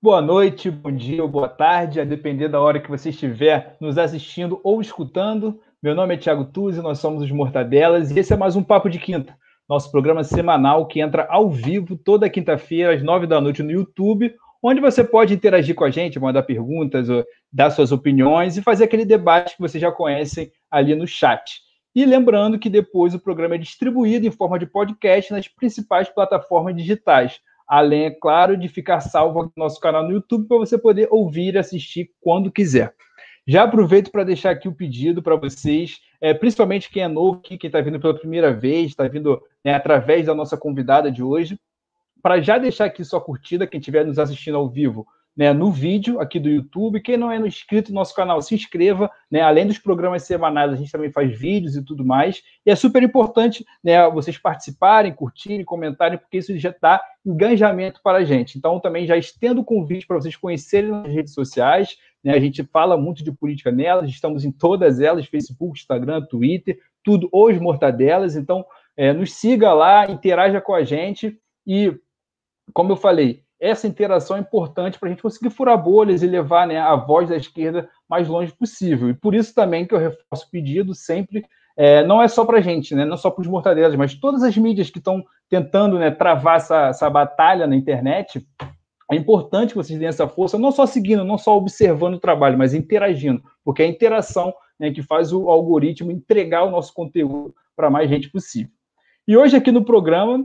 Boa noite, bom dia ou boa tarde, a depender da hora que você estiver nos assistindo ou escutando. Meu nome é Thiago Tuzzi, nós somos os Mortadelas e esse é mais um Papo de Quinta, nosso programa semanal que entra ao vivo toda quinta-feira às nove da noite no YouTube, onde você pode interagir com a gente, mandar perguntas, dar suas opiniões e fazer aquele debate que vocês já conhecem ali no chat. E lembrando que depois o programa é distribuído em forma de podcast nas principais plataformas digitais além, é claro, de ficar salvo no nosso canal no YouTube para você poder ouvir e assistir quando quiser. Já aproveito para deixar aqui o pedido para vocês, é, principalmente quem é novo aqui, quem está vindo pela primeira vez, está vindo né, através da nossa convidada de hoje, para já deixar aqui sua curtida, quem estiver nos assistindo ao vivo, né, no vídeo aqui do YouTube. Quem não é inscrito no nosso canal, se inscreva. Né? Além dos programas semanais, a gente também faz vídeos e tudo mais. E é super importante né, vocês participarem, curtirem, comentarem, porque isso já dá engajamento para a gente. Então, também já estendo o convite para vocês conhecerem nas redes sociais. Né? A gente fala muito de política nelas, estamos em todas elas: Facebook, Instagram, Twitter, tudo hoje mortadelas. Então, é, nos siga lá, interaja com a gente e, como eu falei, essa interação é importante para a gente conseguir furar bolhas e levar né, a voz da esquerda mais longe possível. E por isso também que eu reforço o pedido sempre, é, não é só para a gente, né, não só para os mortadelas, mas todas as mídias que estão tentando né, travar essa, essa batalha na internet, é importante que vocês deem essa força, não só seguindo, não só observando o trabalho, mas interagindo, porque é a interação né, que faz o algoritmo entregar o nosso conteúdo para mais gente possível. E hoje aqui no programa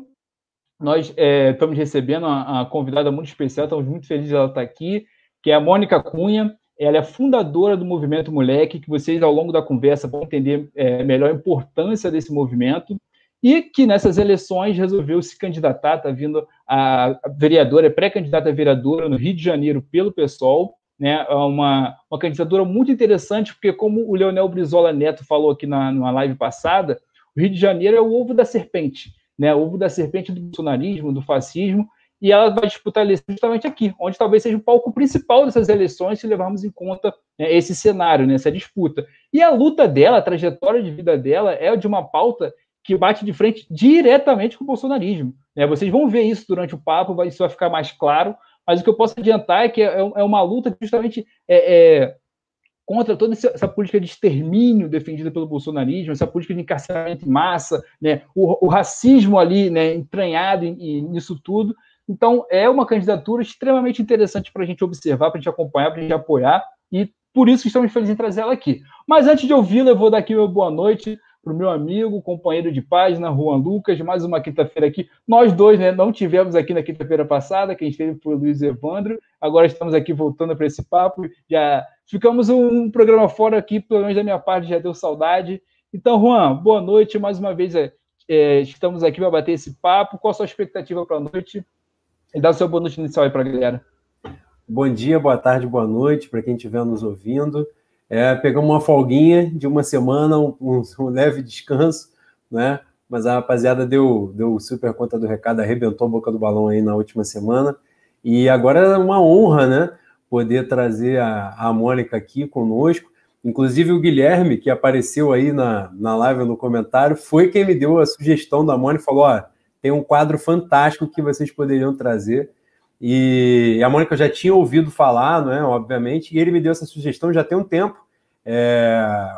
nós é, estamos recebendo uma, convidada muito especial, estamos muito felizes de ela estar aqui, que é a Mônica Cunha. Ela é fundadora do Movimento Moleque, que vocês, ao longo da conversa, vão entender é, melhor a importância desse movimento, e que nessas eleições resolveu se candidatar, está vindo a vereadora, é pré-candidata a vereadora no Rio de Janeiro pelo PSOL, né, é uma, uma candidatura muito interessante, porque como o Leonel Brizola Neto falou aqui na, numa live passada, o Rio de Janeiro é o ovo da serpente né, ovo da serpente do bolsonarismo, do fascismo, e ela vai disputar eleições justamente aqui, onde talvez seja o palco principal dessas eleições, se levarmos em conta né, esse cenário, né, essa disputa. E a luta dela, a trajetória de vida dela, é de uma pauta que bate de frente diretamente com o bolsonarismo. Né? Vocês vão ver isso durante o papo, isso vai ficar mais claro, mas o que eu posso adiantar é que é, é uma luta que justamente é, é contra toda essa política de extermínio defendida pelo bolsonarismo, essa política de encarceramento em massa, né, o, o racismo ali né, entranhado nisso tudo. Então, é uma candidatura extremamente interessante para a gente observar, para a gente acompanhar, para a gente apoiar, e por isso estamos felizes em trazer ela aqui. Mas antes de ouvi-la, eu vou dar aqui uma boa noite para o meu amigo, companheiro de página, Juan Lucas, mais uma quinta-feira aqui. Nós dois né, não tivemos aqui na quinta-feira passada, quem esteve foi o Luiz Evandro, agora estamos aqui voltando para esse papo. Já ficamos um, programa fora aqui, pelo menos da minha parte, já deu saudade. Então, Juan, boa noite, mais uma vez é, é, estamos aqui para bater esse papo. Qual a sua expectativa para a noite? E dá o seu boa noite inicial aí para a galera. Bom dia, boa tarde, boa noite para quem estiver nos ouvindo. É, pegamos uma folguinha de uma semana, um, um, leve descanso, né? Mas a rapaziada deu, deu super conta do recado, arrebentou a boca do balão aí na última semana. E agora é uma honra, né? Poder trazer a, a Mônica aqui conosco. Inclusive o Guilherme, que apareceu aí na, na live no comentário, foi quem me deu a sugestão da Mônica, falou: ó, tem um quadro fantástico que vocês poderiam trazer. E a Mônica já tinha ouvido falar, né, obviamente, e ele me deu essa sugestão já tem um tempo é,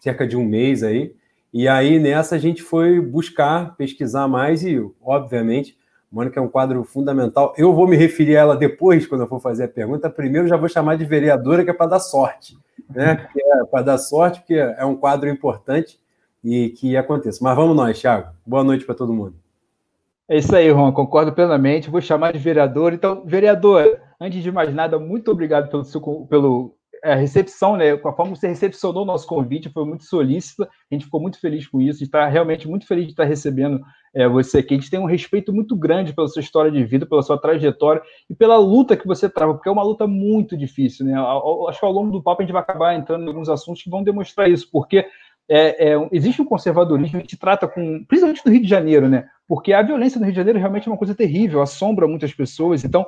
cerca de um mês aí. E aí nessa a gente foi buscar, pesquisar mais e, obviamente, Mônica é um quadro fundamental. Eu vou me referir a ela depois, quando eu for fazer a pergunta. Primeiro já vou chamar de vereadora, que é para dar sorte. Né? É para dar sorte, porque é um quadro importante e que aconteça. Mas vamos nós, Thiago. Boa noite para todo mundo. É isso aí, Juan, concordo plenamente. Vou chamar de vereador. Então, vereador, antes de mais nada, muito obrigado pelo, seu, pelo a recepção, né, com a forma que você recepcionou o nosso convite, foi muito solícita, a gente ficou muito feliz com isso, está realmente muito feliz de estar recebendo é, você aqui. A gente tem um respeito muito grande pela sua história de vida, pela sua trajetória e pela luta que você trava, porque é uma luta muito difícil, né? Acho que ao longo do papo a gente vai acabar entrando em alguns assuntos que vão demonstrar isso, porque é, é, existe um conservadorismo, gente trata com, principalmente no Rio de Janeiro, né? Porque a violência no Rio de Janeiro realmente é uma coisa terrível, assombra muitas pessoas. Então,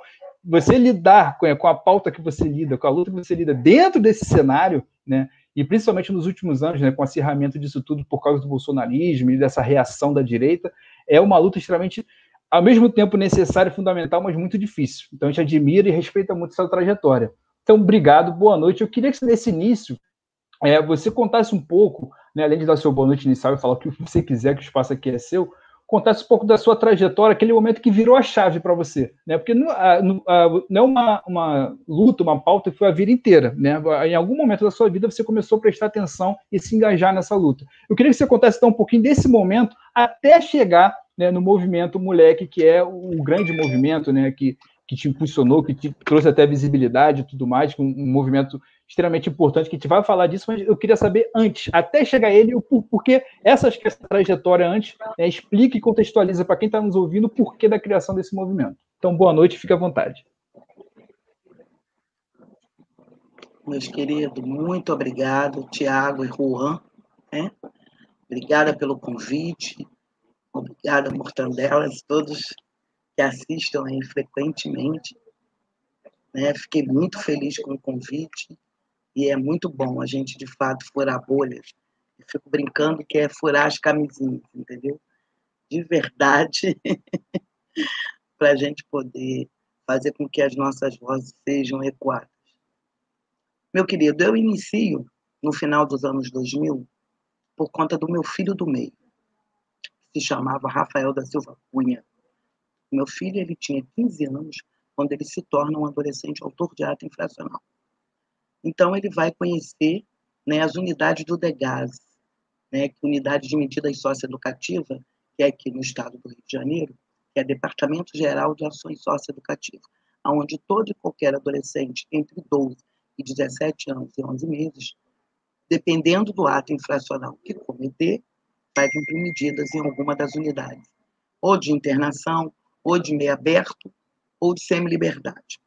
você lidar com, com a pauta que você lida, com a luta que você lida dentro desse cenário, né? E principalmente nos últimos anos, né, com o acirramento disso tudo por causa do bolsonarismo e dessa reação da direita, é uma luta extremamente ao mesmo tempo necessário e fundamental, mas muito difícil. Então a gente admira e respeita muito essa trajetória. Então, obrigado, boa noite. Eu queria que nesse início é, você contasse um pouco, né, além de dar seu boa noite inicial e falar o que você quiser, que o espaço aqui é seu, contasse um pouco da sua trajetória, aquele momento que virou a chave para você, né? Porque não, não é uma, uma luta, uma pauta que foi a vida inteira, né? Em algum momento da sua vida você começou a prestar atenção e se engajar nessa luta. Eu queria que você contasse então um pouquinho desse momento até chegar né, no movimento Moleque, que é o grande movimento, né? Que, que te impulsionou, que te trouxe até visibilidade e tudo mais, um, um movimento extremamente importante, que a gente vai falar disso, mas eu queria saber antes, até chegar ele, o porquê essa, essa trajetória antes, né, explica e contextualiza para quem está nos ouvindo o porquê da criação desse movimento. Então, boa noite, fique à vontade. Meus queridos, muito obrigado, Tiago e Juan. Né? Obrigada pelo convite, obrigada, Mortandelas, todos que assistam aí frequentemente. Né? Fiquei muito feliz com o convite e é muito bom a gente, de fato, furar bolhas. Eu fico brincando que é furar as camisinhas, entendeu? De verdade, para a gente poder fazer com que as nossas vozes sejam ecoadas. Meu querido, eu inicio no final dos anos 2000 por conta do meu filho do meio, que se chamava Rafael da Silva Cunha. Meu filho ele tinha 15 anos quando ele se torna um adolescente autor de ato infracional. Então, ele vai conhecer né, as unidades do DEGAS, né, é unidade de medidas socioeducativas, que é aqui no estado do Rio de Janeiro, que é Departamento Geral de Ações Socioeducativas, onde todo e qualquer adolescente entre 12 e 17 anos e 11 meses, dependendo do ato infracional que cometer, vai cumprir medidas em alguma das unidades, ou de internação, ou de meio aberto, ou de semi-liberdade.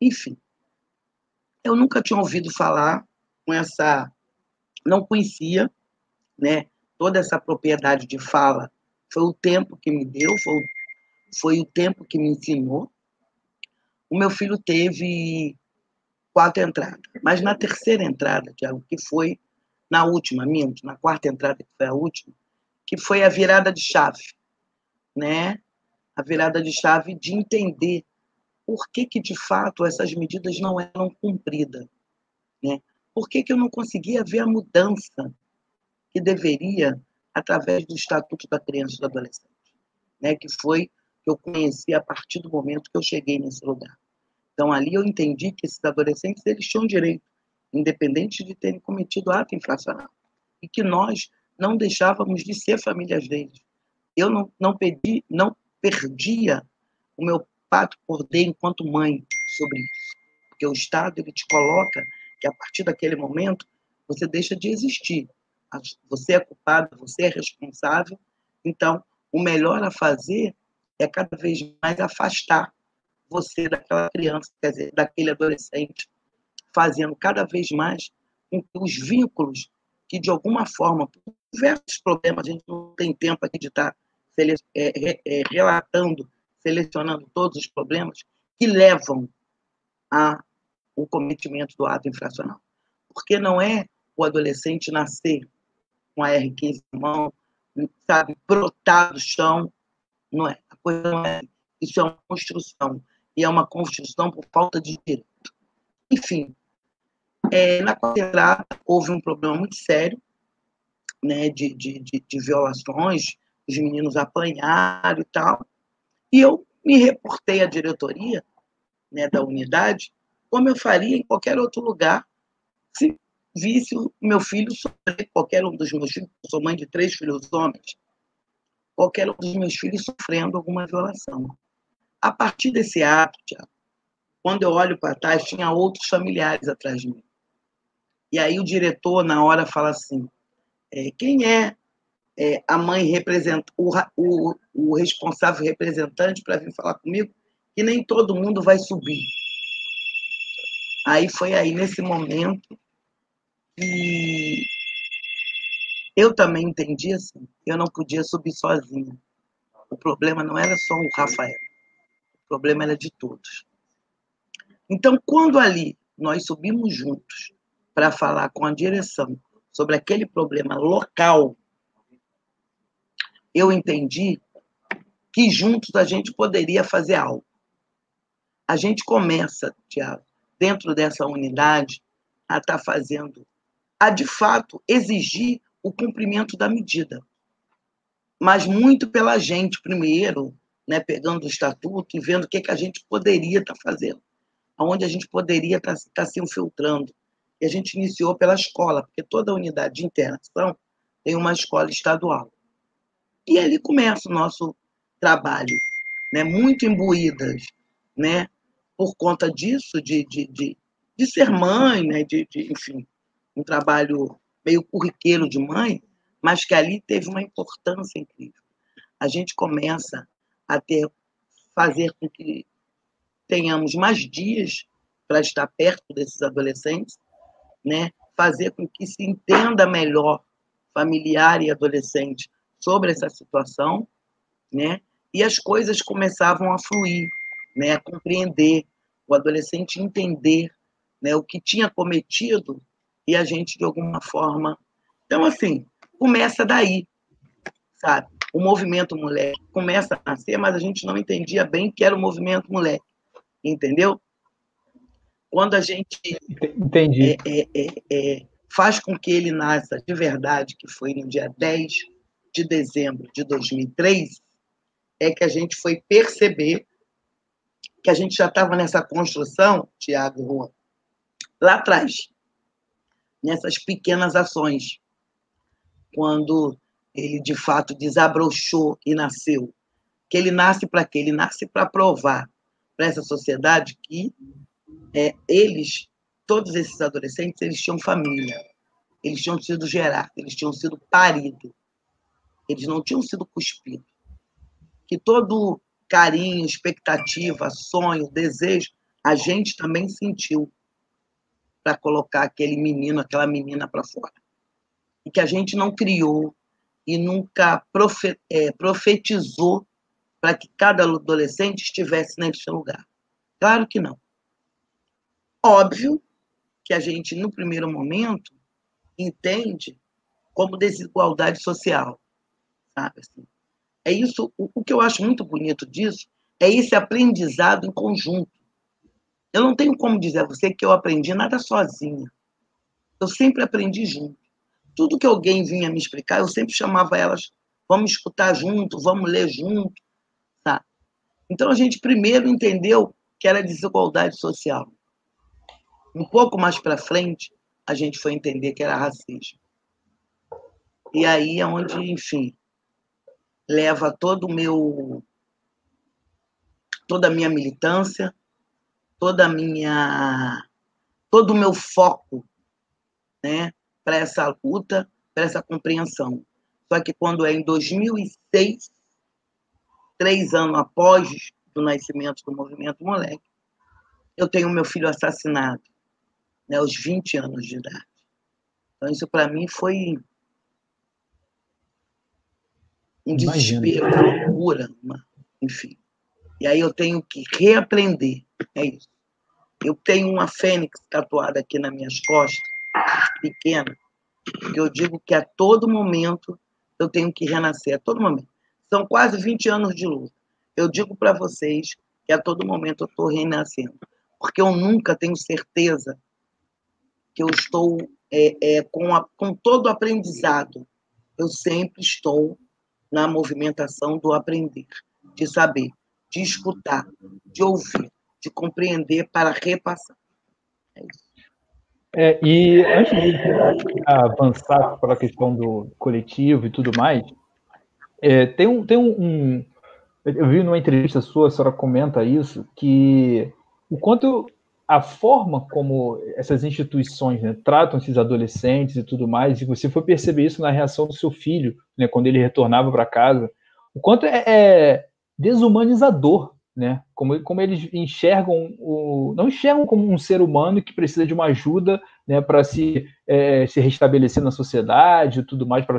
Enfim, eu nunca tinha ouvido falar com essa, não conhecia, né? Toda essa propriedade de fala foi o tempo que me deu, foi, foi o tempo que me ensinou. O meu filho teve quatro entradas, mas na terceira entrada, Tiago, que foi na última, minto, na quarta entrada, que foi a última, que foi a virada de chave, né? A virada de chave de entender por que, que de fato essas medidas não eram cumpridas. Né? Por que, que eu não conseguia ver a mudança que deveria através do Estatuto da Criança e do Adolescente, né? que foi que eu conheci a partir do momento que eu cheguei nesse lugar. Então, ali eu entendi que esses adolescentes eles tinham direito, independente de terem cometido ato infracional, e que nós não deixávamos de ser famílias deles. Eu não, não, pedi, não perdia o meu por dentro enquanto mãe sobre isso. Porque o Estado ele te coloca que a partir daquele momento você deixa de existir. Você é culpado, você é responsável. Então, o melhor a fazer é cada vez mais afastar você daquela criança, quer dizer, daquele adolescente, fazendo cada vez mais com que os vínculos que, de alguma forma, por diversos problemas, a gente não tem tempo aqui de estar é, é, relatando selecionando todos os problemas que levam ao cometimento do ato infracional. Porque não é o adolescente nascer com a R15 na mão, sabe, brotar do chão, não é. A coisa não é. Isso é uma construção. E é uma construção por falta de direito. Enfim, é, na quarta houve um problema muito sério né, de, de, de, de violações, os meninos apanharam e tal. E eu me reportei à diretoria né, da unidade, como eu faria em qualquer outro lugar, se visse o meu filho sofrer, qualquer um dos meus filhos, eu sou mãe de três filhos homens, qualquer um dos meus filhos sofrendo alguma violação. A partir desse ato, quando eu olho para trás, tinha outros familiares atrás de mim. E aí o diretor, na hora, fala assim: é, quem é é, a mãe representa o, o, o responsável representante para vir falar comigo, que nem todo mundo vai subir. Aí foi aí nesse momento que eu também entendi assim, eu não podia subir sozinha. O problema não era só o Rafael, o problema era de todos. Então, quando ali nós subimos juntos para falar com a direção sobre aquele problema local eu entendi que juntos a gente poderia fazer algo. A gente começa, Tiago, dentro dessa unidade, a estar tá fazendo, a de fato exigir o cumprimento da medida. Mas muito pela gente, primeiro, né, pegando o estatuto e vendo o que, que a gente poderia estar tá fazendo, aonde a gente poderia estar tá, tá se infiltrando. E a gente iniciou pela escola, porque toda unidade de internação tem uma escola estadual. E ali começa o nosso trabalho, né, muito imbuídas, né, por conta disso, de, de, de, de ser mãe, né, de, de, enfim, um trabalho meio curriqueiro de mãe, mas que ali teve uma importância incrível. A gente começa a ter, fazer com que tenhamos mais dias para estar perto desses adolescentes, né? fazer com que se entenda melhor familiar e adolescente sobre essa situação, né? E as coisas começavam a fluir, né? A compreender, o adolescente entender, né? O que tinha cometido e a gente de alguma forma. Então assim, começa daí, sabe? O movimento moleque começa a nascer, mas a gente não entendia bem que era o movimento moleque, entendeu? Quando a gente Entendi. É, é, é, é faz com que ele nasça de verdade, que foi no dia 10 de dezembro de 2003, é que a gente foi perceber que a gente já estava nessa construção, Tiago Rua, lá atrás, nessas pequenas ações, quando ele de fato desabrochou e nasceu. Que ele nasce para quê? Ele nasce para provar para essa sociedade que é, eles, todos esses adolescentes, eles tinham família, eles tinham sido gerados, eles tinham sido paridos, eles não tinham sido cuspidos. Que todo carinho, expectativa, sonho, desejo, a gente também sentiu para colocar aquele menino, aquela menina para fora. E que a gente não criou e nunca é, profetizou para que cada adolescente estivesse nesse lugar. Claro que não. Óbvio que a gente, no primeiro momento, entende como desigualdade social, sabe? Assim, é isso, o, o que eu acho muito bonito disso é esse aprendizado em conjunto. Eu não tenho como dizer a você que eu aprendi nada sozinha. Eu sempre aprendi junto. Tudo que alguém vinha me explicar, eu sempre chamava elas, vamos escutar junto, vamos ler junto, tá? Então a gente primeiro entendeu que era desigualdade social. Um pouco mais para frente, a gente foi entender que era racismo. E aí é onde, enfim, leva todo o meu toda a minha militância, toda a minha todo o meu foco, né, para essa luta, para essa compreensão. Só que quando é em 2006, três anos após o nascimento do movimento moleque, eu tenho meu filho assassinado né, aos 20 anos de idade. Então, isso para mim foi um desespero, uma loucura, uma, enfim. E aí eu tenho que reaprender, é isso. Eu tenho uma fênix tatuada aqui nas minhas costas, pequena, que eu digo que a todo momento eu tenho que renascer, a todo momento. São quase 20 anos de luta. Eu digo para vocês que a todo momento eu estou renascendo, porque eu nunca tenho certeza que eu estou é, é, com, a, com todo o aprendizado, eu sempre estou na movimentação do aprender, de saber, de escutar, de ouvir, de compreender para repassar. É isso. É, e antes de avançar para a questão do coletivo e tudo mais, é, tem, um, tem um, um, Eu vi numa entrevista sua, a senhora comenta isso, que o quanto a forma como essas instituições né, tratam esses adolescentes e tudo mais, e você foi perceber isso na reação do seu filho, né, quando ele retornava para casa, o quanto é, é, desumanizador, né, como, como eles enxergam, o, não enxergam como um ser humano que precisa de uma ajuda né, para se, é, se restabelecer na sociedade e tudo mais, para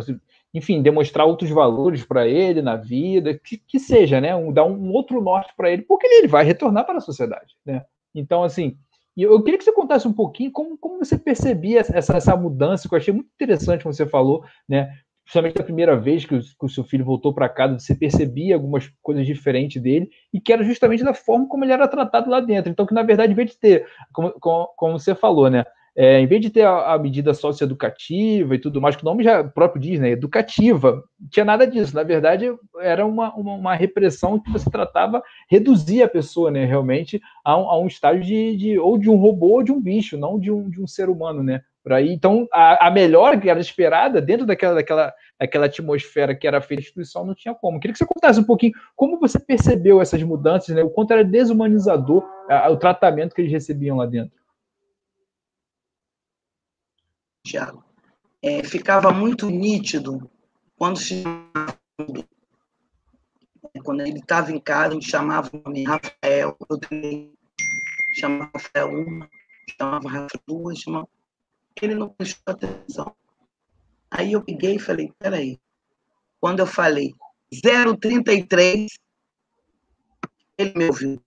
enfim, demonstrar outros valores para ele na vida, que, que seja, né, um, dar um outro norte para ele, porque ele vai retornar para a sociedade, né, então, assim, eu queria que você contasse um pouquinho como, como você percebia essa, essa mudança, que eu achei muito interessante, como você falou, né? justamente a primeira vez que o, que o seu filho voltou para casa, você percebia algumas coisas diferentes dele, e que era justamente da forma como ele era tratado lá dentro. Então, que na verdade, em vez de ter, como, como, como você falou, né? É, em vez de ter a, a, medida socioeducativa e tudo mais, que o nome já próprio diz, né? Educativa, tinha nada disso. Na verdade, era uma, uma, uma repressão que você tratava, reduzia a pessoa, né? Realmente, a um, a um estágio de, de, ou de um robô ou de um bicho, não de um, de um ser humano, né? Por aí. Então, a, a melhora que era esperada dentro daquela, daquela, daquela atmosfera que era feita instituição não tinha como. Queria que você contasse um pouquinho como você percebeu essas mudanças, né? O quanto era desumanizador a, o tratamento que eles recebiam lá dentro. Tiago, é, ficava muito nítido quando se quando ele estava em casa, a gente chamava o nome Rafael, chamava Rafael uma, chamava Rafael duas, chamava... ele não prestou atenção. Aí eu peguei e falei, peraí, quando eu falei 033, ele me ouviu.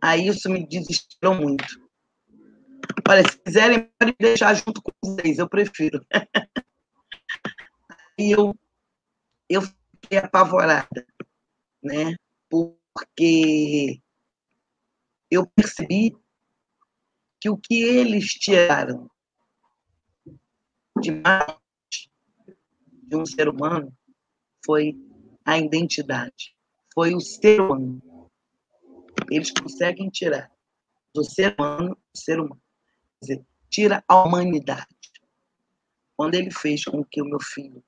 Aí isso me desesperou muito. Olha, se quiserem, pode deixar junto com vocês, eu prefiro. e eu, eu fiquei apavorada, né? Porque eu percebi que o que eles tiraram de mais de um ser humano foi a identidade, foi o ser humano. Eles conseguem tirar do ser humano o ser humano dizer, tira a humanidade. Quando ele fez com que o meu filho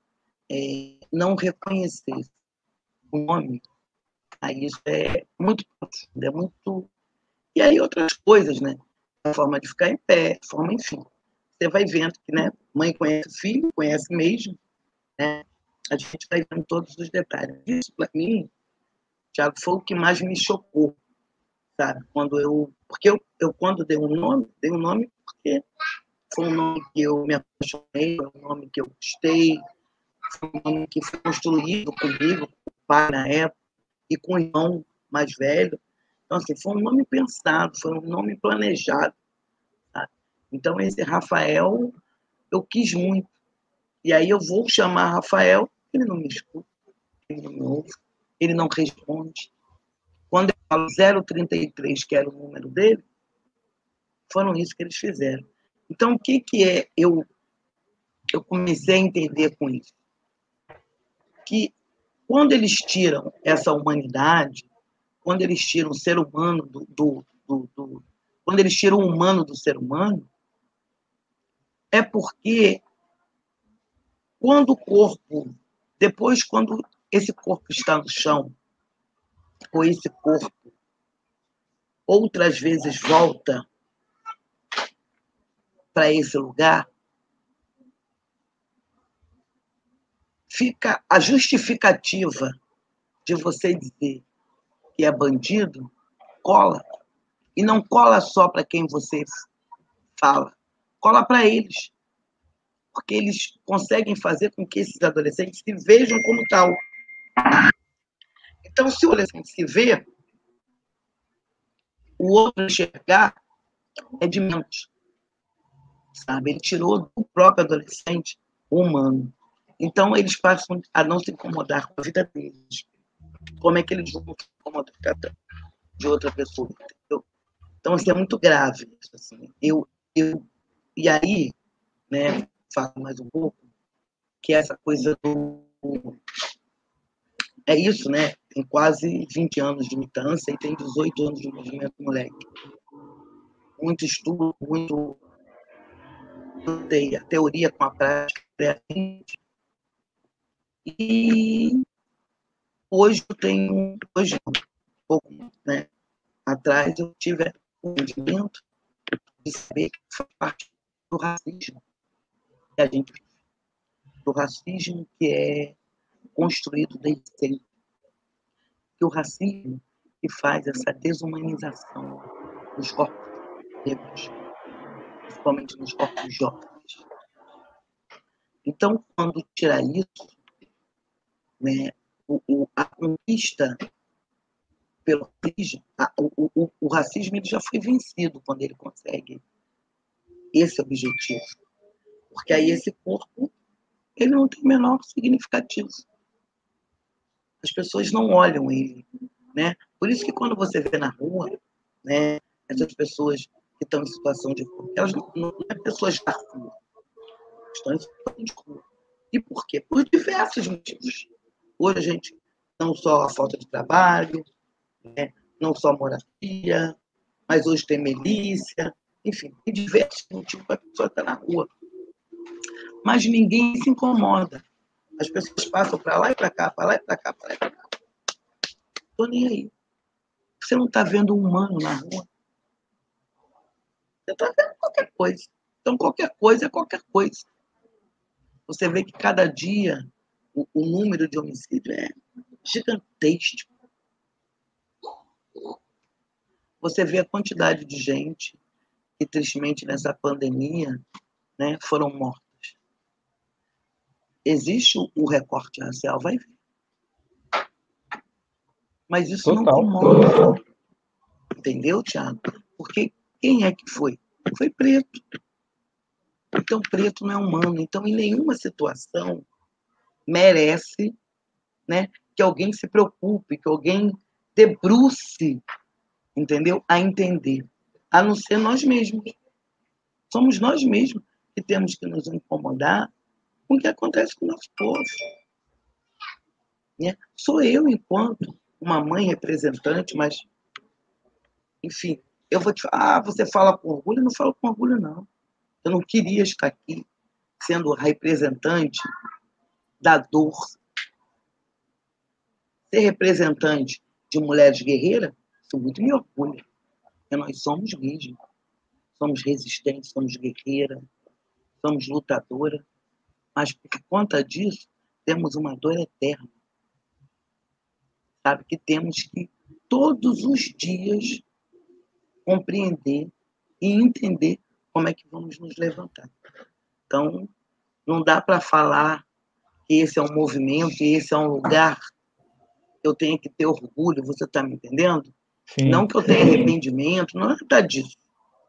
é, não reconhecesse o nome, aí isso é muito profundo, é muito. E aí outras coisas, né? A forma de ficar em pé, forma, enfim. Você vai vendo que, né? Mãe conhece filho, conhece mesmo, né? A gente vai vendo todos os detalhes. Isso, para mim, Tiago, foi o que mais me chocou, sabe? Quando eu. Porque eu, eu quando dei um nome, dei um nome porque foi um nome que eu me apaixonei, foi um nome que eu gostei, foi um nome que foi construído comigo, com o pai na época, e com o irmão mais velho. Então, assim, foi um nome pensado, foi um nome planejado. Sabe? Então, esse Rafael, eu quis muito. E aí eu vou chamar Rafael, ele não me escuta, ele não me ouve, ele não responde. Quando eu falo 033, que era o número dele, foram isso que eles fizeram. Então, o que, que é eu, eu comecei a entender com isso? Que quando eles tiram essa humanidade, quando eles tiram o ser humano do, do, do, do quando eles tiram o humano do ser humano, é porque quando o corpo, depois quando esse corpo está no chão, ou esse corpo outras vezes volta para esse lugar, fica a justificativa de você dizer que é bandido, cola. E não cola só para quem você fala, cola para eles. Porque eles conseguem fazer com que esses adolescentes se vejam como tal. Então, se o adolescente se vê, o outro enxergar é de mente sabe? Ele tirou do próprio adolescente o humano. Então, eles passam a não se incomodar com a vida deles. Como é que eles vão se incomodar de outra pessoa? Entendeu? Então, isso é muito grave. Assim. Eu, eu, e aí, né, falo mais um pouco, que essa coisa do. É isso, né? Tem quase 20 anos de militância e tem 18 anos de movimento moleque. Muito estudo, muito a teoria com a prática. E hoje eu tenho, hoje, um pouco né, atrás, eu tive o entendimento de saber que faz parte do racismo a gente do racismo que é construído desde sempre. Que o racismo que faz essa desumanização dos corpos negros principalmente nos corpos jovens. Então, quando tirar isso, né, o, o, a conquista pelo racismo, a, o, o, o racismo ele já foi vencido quando ele consegue esse objetivo. Porque aí esse corpo ele não tem o menor significativo. As pessoas não olham ele, né? Por isso que quando você vê na rua, né, essas pessoas que estão em situação de rua, elas não, não é pessoas da rua, estão em situação de rua. E por quê? Por diversos motivos. Hoje a gente, não só a falta de trabalho, né, não só moradia, mas hoje tem milícia, enfim, tem diversos motivos para a pessoa estar na rua. Mas ninguém se incomoda. As pessoas passam para lá e para cá, para lá e para cá, para lá e para cá. Estou nem aí. Você não está vendo um humano na rua. Você está vendo qualquer coisa. Então, qualquer coisa é qualquer coisa. Você vê que cada dia o, o número de homicídio é gigantesco. Você vê a quantidade de gente que, tristemente, nessa pandemia, né, foram mortas. Existe o recorte racial, vai ver. Mas isso Total. não incomoda. Entendeu, Tiago? Porque quem é que foi? Foi preto. Então, preto não é humano. Então, em nenhuma situação merece né, que alguém se preocupe, que alguém debruce, entendeu? A entender. A não ser nós mesmos. Somos nós mesmos que temos que nos incomodar com o que acontece com o nosso povo. Né? Sou eu, enquanto uma mãe representante, mas, enfim, eu vou te falar, ah, você fala com orgulho? Eu não falo com orgulho, não. Eu não queria estar aqui sendo representante da dor. Ser representante de mulheres guerreiras, isso muito me orgulha. Porque nós somos gays, somos resistentes, somos guerreiras, somos lutadoras, mas por conta disso, temos uma dor eterna. Sabe que temos que todos os dias compreender e entender como é que vamos nos levantar. Então, não dá para falar que esse é um movimento, que esse é um lugar que eu tenho que ter orgulho, você está me entendendo? Sim. Não que eu tenha arrependimento, não é nada disso.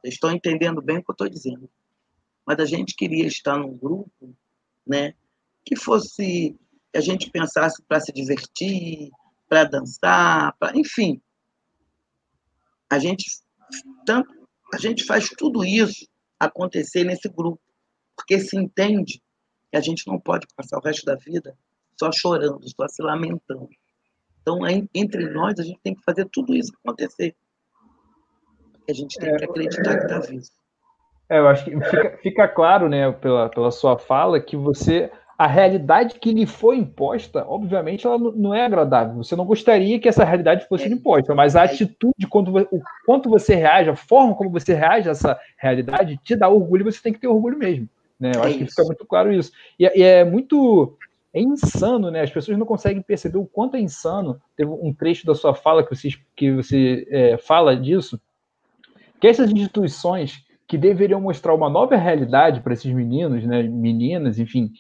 Vocês estão entendendo bem o que eu estou dizendo. Mas a gente queria estar num grupo né, que fosse, que a gente pensasse para se divertir, para dançar, para, enfim. A gente, tanto, a gente faz tudo isso acontecer nesse grupo, porque se entende que a gente não pode passar o resto da vida só chorando, só se lamentando. Então, entre nós, a gente tem que fazer tudo isso acontecer. A gente tem que acreditar que está vivo. É, eu acho que fica, fica, claro, né, pela, pela sua fala, que você. A realidade que lhe foi imposta, obviamente, ela não é agradável. Você não gostaria que essa realidade fosse é. imposta, mas a atitude, quando, o quanto você reage, a forma como você reage a essa realidade, te dá orgulho e você tem que ter orgulho mesmo. Né? Eu é acho isso. que fica muito claro isso. E, e, é muito. É insano, né? As pessoas não conseguem perceber o quanto é insano. Teve um trecho da sua fala que você, que você é, fala disso, que essas instituições que deveriam mostrar uma nova realidade para esses meninos, né, meninas, enfim,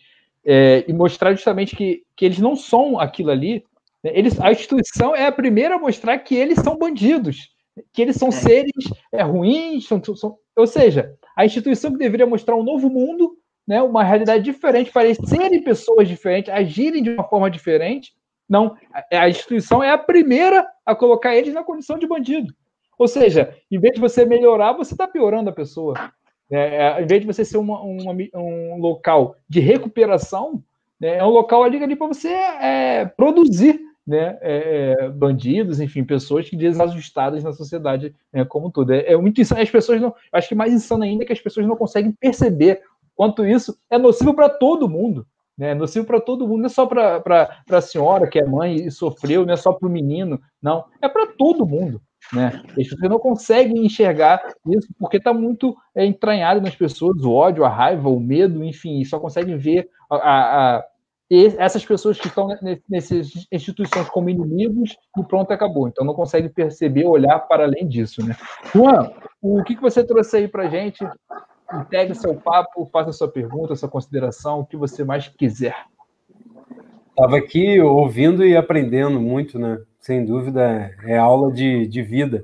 é, e mostrar justamente que, que eles não são aquilo ali. Né, eles, a instituição é a primeira a mostrar que eles são bandidos, que eles são é. seres é, ruins, são, são, ou seja, a instituição que deveria mostrar um novo mundo, né, uma realidade diferente, parecerem pessoas diferentes, agirem de uma forma diferente. Não, a, a instituição é a primeira a colocar eles na condição de bandido. Ou seja, em vez de você melhorar, você está piorando a pessoa. É, é, em vez de você ser uma, uma, um local de recuperação, né, é um local ali, ali para você é, produzir né, é, é, bandidos, enfim, pessoas que desajustadas na sociedade né, como todo. É, é, muito insano. As pessoas não. Acho que mais insano ainda é que as pessoas não conseguem perceber quanto isso é nocivo para todo mundo. Né, é nocivo para todo mundo, não é só para a senhora que é mãe e sofreu, não é só para o menino, não, é para todo mundo. Né? As pessoas não conseguem enxergar isso porque está muito é, entranhado nas pessoas o ódio, a raiva, o medo, enfim, só conseguem ver a, a, a essas pessoas que estão nessas instituições como inimigos e pronto, acabou. Então não conseguem perceber, olhar para além disso. Né? Juan, o que, você trouxe aí para a gente? Integre seu papo, faça sua pergunta, sua consideração, o que você mais quiser. Estava aqui ouvindo e aprendendo muito, né? Sem dúvida, é aula de, de vida.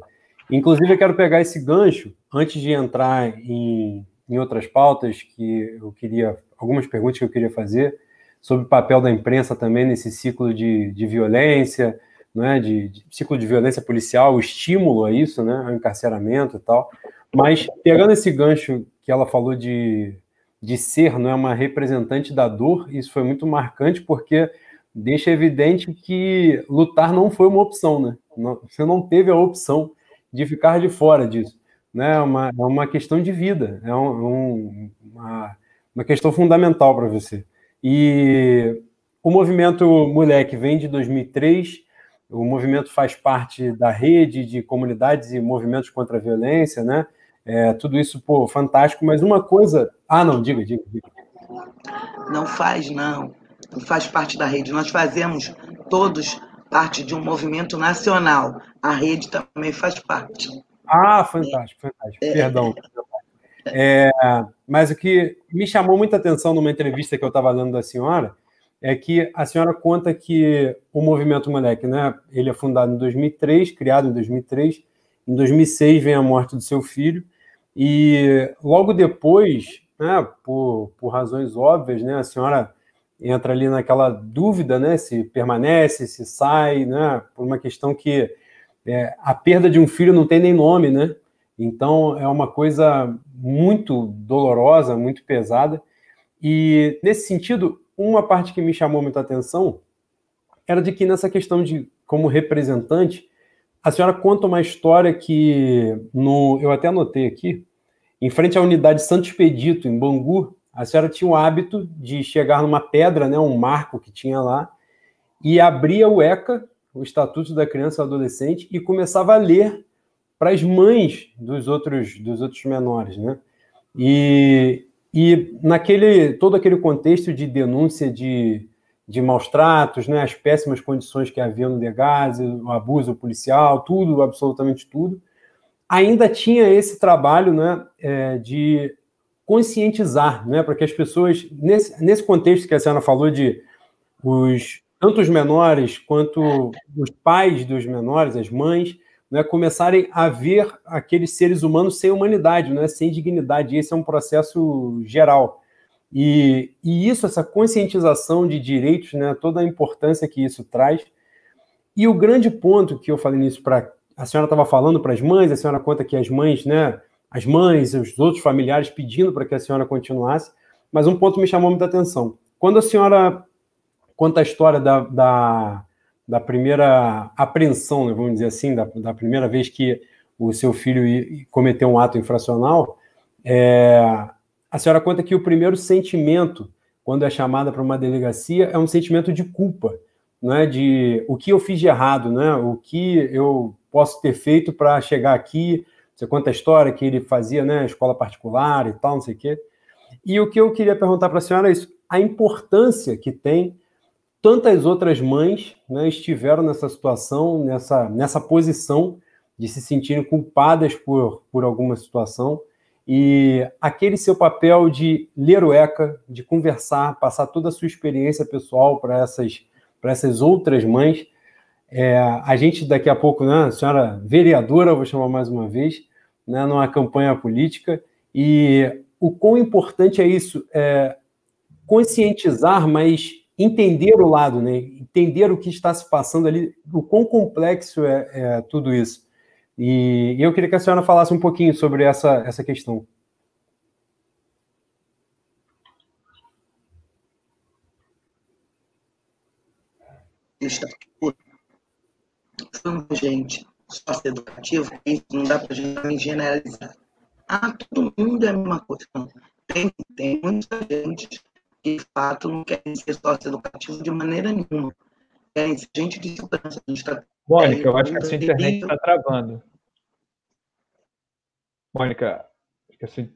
Inclusive, eu quero pegar esse gancho, antes de entrar em, em outras pautas que eu queria, algumas perguntas que eu queria fazer, sobre o papel da imprensa também nesse ciclo de, de violência, né, de, de, ciclo de violência policial, o estímulo a isso, né, ao encarceramento e tal. Mas pegando esse gancho que ela falou de, de ser, não é uma representante da dor, isso foi muito marcante porque deixa evidente que lutar não foi uma opção, né? Você não teve a opção de ficar de fora disso, né? É uma, é uma questão de vida, é um, um, uma, uma questão fundamental para você. E o movimento Moleque vem de 2003, o movimento faz parte da rede de comunidades e movimentos contra a violência, né? É, tudo isso, pô, fantástico, mas uma coisa. Ah, não, diga, diga, diga. Não faz, não. Faz parte da rede. Nós fazemos todos parte de um movimento nacional. A rede também faz parte. Ah, fantástico, fantástico. É. Perdão. É, mas o que me chamou muita atenção numa entrevista que eu estava lendo da senhora é que a senhora conta que o Movimento Moleque, né, ele é fundado em 2003, criado em 2003, em 2006 vem a morte do seu filho, e logo depois, né, por, por razões óbvias, né, a senhora entra ali naquela dúvida, né, se permanece, se sai, né, por uma questão que é, a perda de um filho não tem nem nome, né? Então é uma coisa muito dolorosa, muito pesada. E nesse sentido, uma parte que me chamou muita atenção era de que nessa questão de como representante, a senhora conta uma história que, no, eu até anotei aqui, em frente à unidade Santo Expedito, em Bangu, a senhora tinha o hábito de chegar numa pedra, né, um marco que tinha lá, e abria o ECA, o Estatuto da Criança e Adolescente, e começava a ler para as mães dos outros, dos outros menores. Né? E, e naquele todo aquele contexto de denúncia de de maus tratos, né, as péssimas condições que havia no Degase, o abuso policial, tudo, absolutamente tudo. Ainda tinha esse trabalho né, é, de conscientizar, né, para que as pessoas, nesse, nesse contexto que a senhora falou de os, tanto os menores quanto os pais dos menores, as mães, né, começarem a ver aqueles seres humanos sem humanidade, né, sem dignidade. Esse é um processo geral. E, e isso, essa conscientização de direitos, né, toda a importância que isso traz. E o grande ponto que eu falei nisso para a senhora estava falando para as mães, a senhora conta que as mães, né, as mães, os outros familiares pedindo para que a senhora continuasse, mas um ponto me chamou muita atenção. Quando a senhora conta a história da, da, da primeira apreensão, né, vamos dizer assim, da, da primeira vez que o seu filho cometeu um ato infracional, é, a senhora conta que o primeiro sentimento, quando é chamada para uma delegacia, é um sentimento de culpa, não é? De o que eu fiz de errado, né? O que eu posso ter feito para chegar aqui. Você conta a história que ele fazia, né? Escola particular e tal, não sei o quê. E o que eu queria perguntar para a senhora é isso: a importância que tem tantas outras mães né, estiveram nessa situação, nessa, nessa posição de se sentirem culpadas por, por alguma situação e aquele seu papel de ler o ECA, de conversar, passar toda a sua experiência pessoal para essas, essas outras mães. É, a gente daqui a pouco, né, a senhora vereadora, vou chamar mais uma vez, né, numa campanha política, e o quão importante é isso, é, conscientizar, mas entender o lado, né, entender o que está se passando ali, o quão complexo é, é tudo isso. E eu queria que a senhora falasse um pouquinho sobre essa, essa questão. Gente socioeducativo, não dá para a gente generalizar. Ah, todo mundo é a mesma coisa. Não. Tem, tem muita gente que, de fato, não querem ser socioeducativo de maneira nenhuma. Querem ser gente de segurança. Está Mônica, eu acho que a sua internet está travando. Mônica, acho que a sua...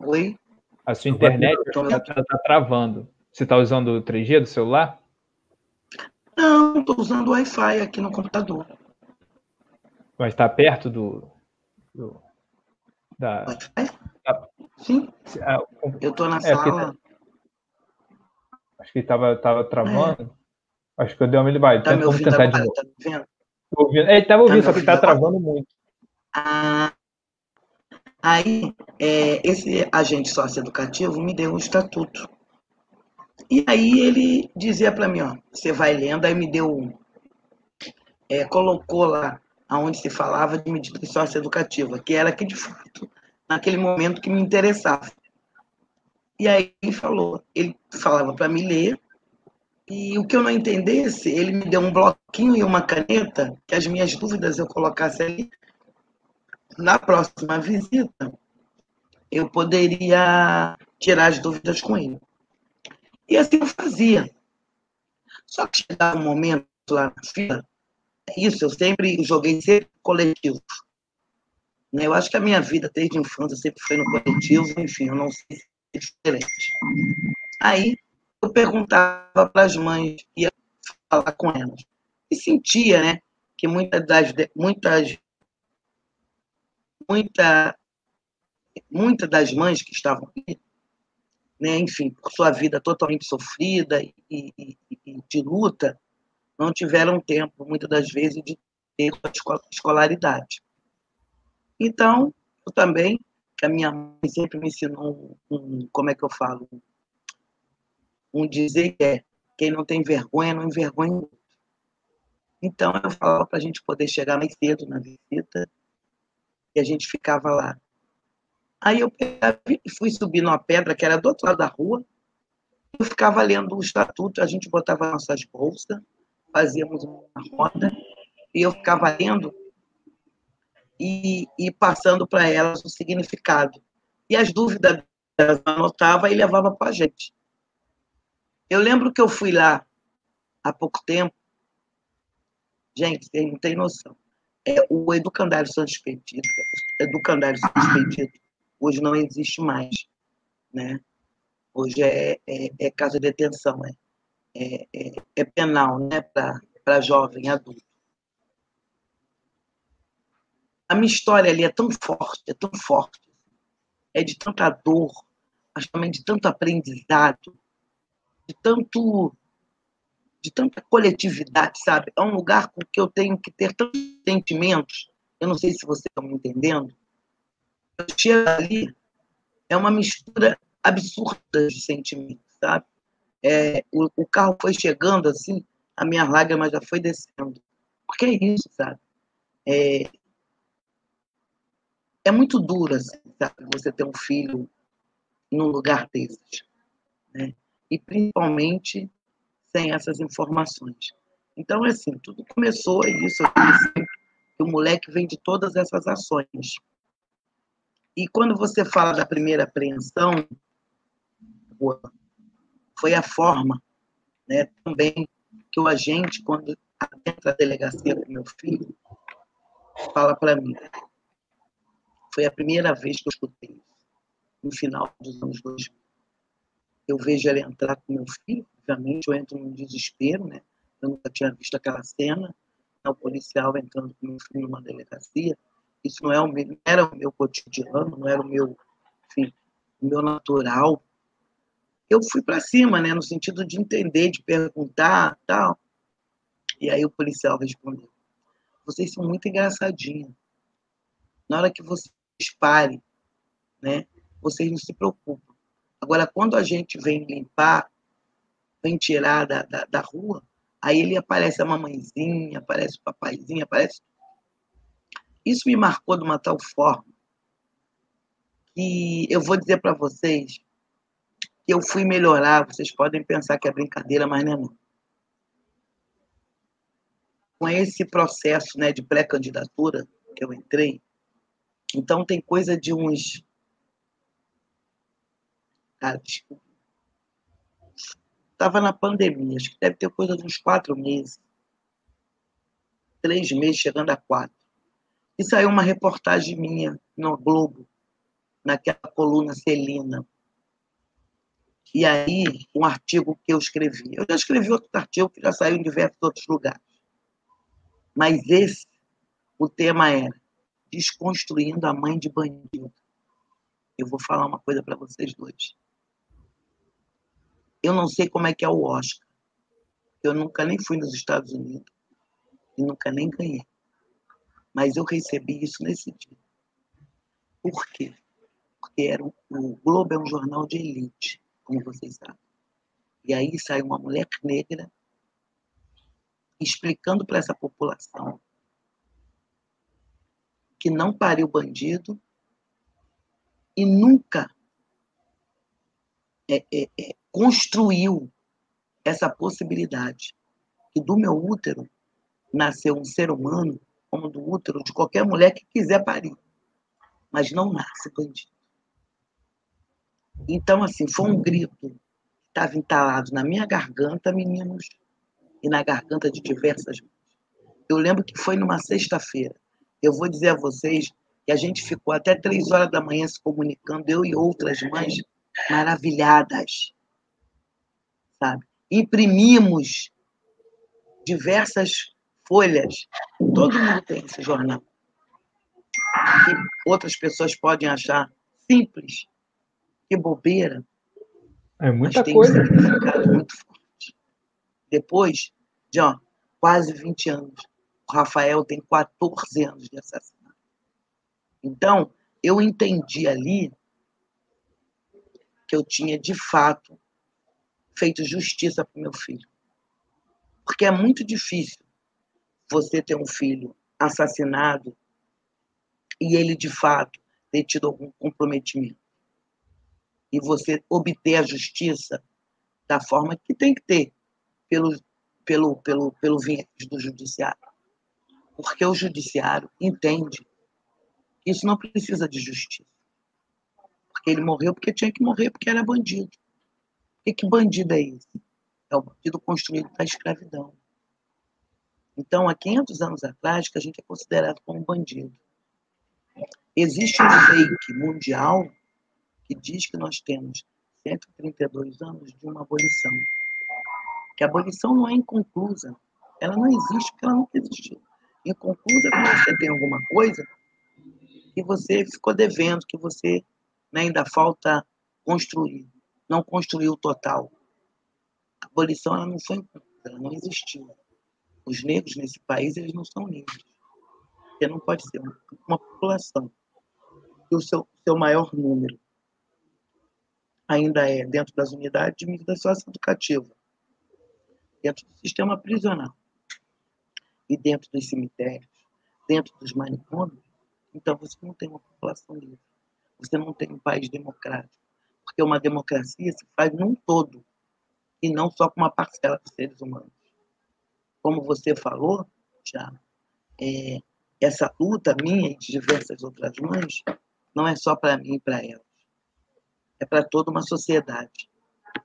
Oi? A sua internet está tá travando. Você está usando o 3G do celular? Não, estou usando o Wi-Fi aqui no computador. Mas está perto do, do da, Wi-Fi? Da, Sim. A, eu estou na é, sala. Tá, acho que estava tava travando. É. Acho que eu dei uma vai. Tá Vamos tentar de novo. Tá vendo? ouvindo. É, estava ouvindo, tá só que está travando muito. Ah, aí, é, esse agente socioeducativo me deu um estatuto. E aí ele dizia para mim, ó, você vai lendo, aí me deu, é, colocou lá aonde se falava de medida socioeducativa, que era que de fato naquele momento que me interessava. E aí ele falou, ele falava para me ler, e o que eu não entendesse, ele me deu um bloquinho e uma caneta, que as minhas dúvidas eu colocasse ali. Na próxima visita, eu poderia tirar as dúvidas com ele. E assim eu fazia. Só que chegava um momento lá na fila, isso, eu sempre joguei sempre coletivo. Né? Eu acho que a minha vida, desde a infância, sempre foi no coletivo, enfim, eu não sei se é diferente. Aí, eu perguntava para as mães, ia falar com elas. E sentia, né, que muitas das, muitas, muita, muitas das mães que estavam aqui, né, enfim, por sua vida totalmente sofrida e, e, e de luta, não tiveram tempo, muitas das vezes, de ter escolaridade. Então, eu também, que a minha mãe sempre me ensinou um, como é que eu falo, um dizer que é, quem não tem vergonha não envergonha o outro. Então, eu falava para a gente poder chegar mais cedo na visita, e a gente ficava lá. Aí eu fui subir numa pedra que era do outro lado da rua, eu ficava lendo o estatuto, a gente botava nossas bolsas, fazíamos uma roda, e eu ficava lendo e, e passando para elas o significado. E as dúvidas elas anotava e levava para a gente. Eu lembro que eu fui lá há pouco tempo. Gente, vocês não tem noção. É, o Educandário Santos Expedito, Educandário Santos Expedito, hoje não existe mais. Né? Hoje é, é, é de detenção, é, é, é, é penal né? para jovem adulto. A minha história ali é tão forte, é tão forte, é de tanta dor, mas também de tanto aprendizado, de tanto de tanta coletividade, sabe? É um lugar com que eu tenho que ter tantos sentimentos. Eu não sei se vocês estão me entendendo. Eu chego ali, é uma mistura absurda de sentimentos, sabe? É, o, o, carro foi chegando assim, a minha lágrima já foi descendo. Porque é isso, sabe? É, é muito duro, assim, sabe? Você ter um filho num lugar desses, né? e principalmente sem essas informações. Então, assim, tudo começou isso, que o moleque vem de todas essas ações. E quando você fala da primeira apreensão, foi a forma, né, também que o agente, quando entra a delegacia com meu filho, fala para mim. Foi a primeira vez que eu escutei isso, no final dos anos 2000 eu vejo ela entrar com meu filho, obviamente eu entro num desespero, né? Eu nunca tinha visto aquela cena, né? o policial entrando com meu filho numa delegacia. Isso não, é o meu, não era o meu cotidiano, não era o meu, enfim, o meu natural. Eu fui para cima, né? No sentido de entender, de perguntar, tal. E aí o policial respondeu: "Vocês são muito engraçadinhos. Na hora que vocês parem, né? Vocês não se preocupam Agora, quando a gente vem limpar, vem tirar da, da, da rua, aí ele aparece a mamãezinha, aparece o papaizinho, aparece. Isso me marcou de uma tal forma que eu vou dizer para vocês que eu fui melhorar. Vocês podem pensar que é brincadeira, mas não é não. Com esse processo né, de pré-candidatura que eu entrei, então tem coisa de uns Cara, Estava na pandemia, acho que deve ter coisa de uns quatro meses. Três meses, chegando a quatro. E saiu uma reportagem minha no Globo, naquela coluna Celina. E aí, um artigo que eu escrevi. Eu já escrevi outro artigo que já saiu em diversos outros lugares. Mas esse, o tema era Desconstruindo a Mãe de Bandido. Eu vou falar uma coisa para vocês dois. Eu não sei como é que é o Oscar. Eu nunca nem fui nos Estados Unidos e nunca nem ganhei. Mas eu recebi isso nesse dia. Por quê? Porque era um, o Globo é um jornal de elite, como vocês sabem. E aí sai uma mulher negra explicando para essa população que não pariu bandido e nunca é, é, é, construiu essa possibilidade que do meu útero nasceu um ser humano como do útero de qualquer mulher que quiser parir, mas não nasce bandido. Então, assim, foi um grito que estava entalado na minha garganta, meninos, e na garganta de diversas mães. Eu lembro que foi numa sexta-feira. Eu vou dizer a vocês que a gente ficou até três horas da manhã se comunicando, eu e outras mães maravilhadas, sabe? Imprimimos diversas folhas. Todo mundo tem esse jornal. Que outras pessoas podem achar simples, que bobeira. É muita mas tem coisa. Um significado muito forte. Depois de ó, quase 20 anos, o Rafael tem 14 anos de assassinato. Então, eu entendi ali que eu tinha, de fato, feito justiça para meu filho. Porque é muito difícil você ter um filho assassinado e ele, de fato, ter tido algum comprometimento e você obter a justiça da forma que tem que ter, pelo, pelo, pelo, pelo viés do judiciário. Porque o judiciário entende que isso não precisa de justiça. Porque ele morreu porque tinha que morrer, porque era bandido. E que bandido é esse? É o bandido construído da escravidão. Então, há 500 anos atrás, que a gente é considerado como bandido. Existe um fake mundial que diz que nós temos 132 anos de uma abolição. Que a abolição não é inconclusa. Ela não existe porque ela nunca existiu. Inconclusa é quando você tem alguma coisa que você ficou devendo, que você né, ainda falta construir. Não construiu o total. A abolição ela não foi inconclusa, ela não existiu. Os negros nesse país eles não são negros. Você não pode ser uma, população e o seu, seu maior número ainda é dentro das unidades de medida socioeducativa, dentro do sistema prisional e dentro dos cemitérios, dentro dos manicômios, então você não tem uma população livre. Você não tem um país democrático. Porque uma democracia se faz num todo e não só com uma parcela dos seres humanos. Como você falou, já, é, essa luta minha e de diversas outras mães não é só para mim e para elas é para toda uma sociedade.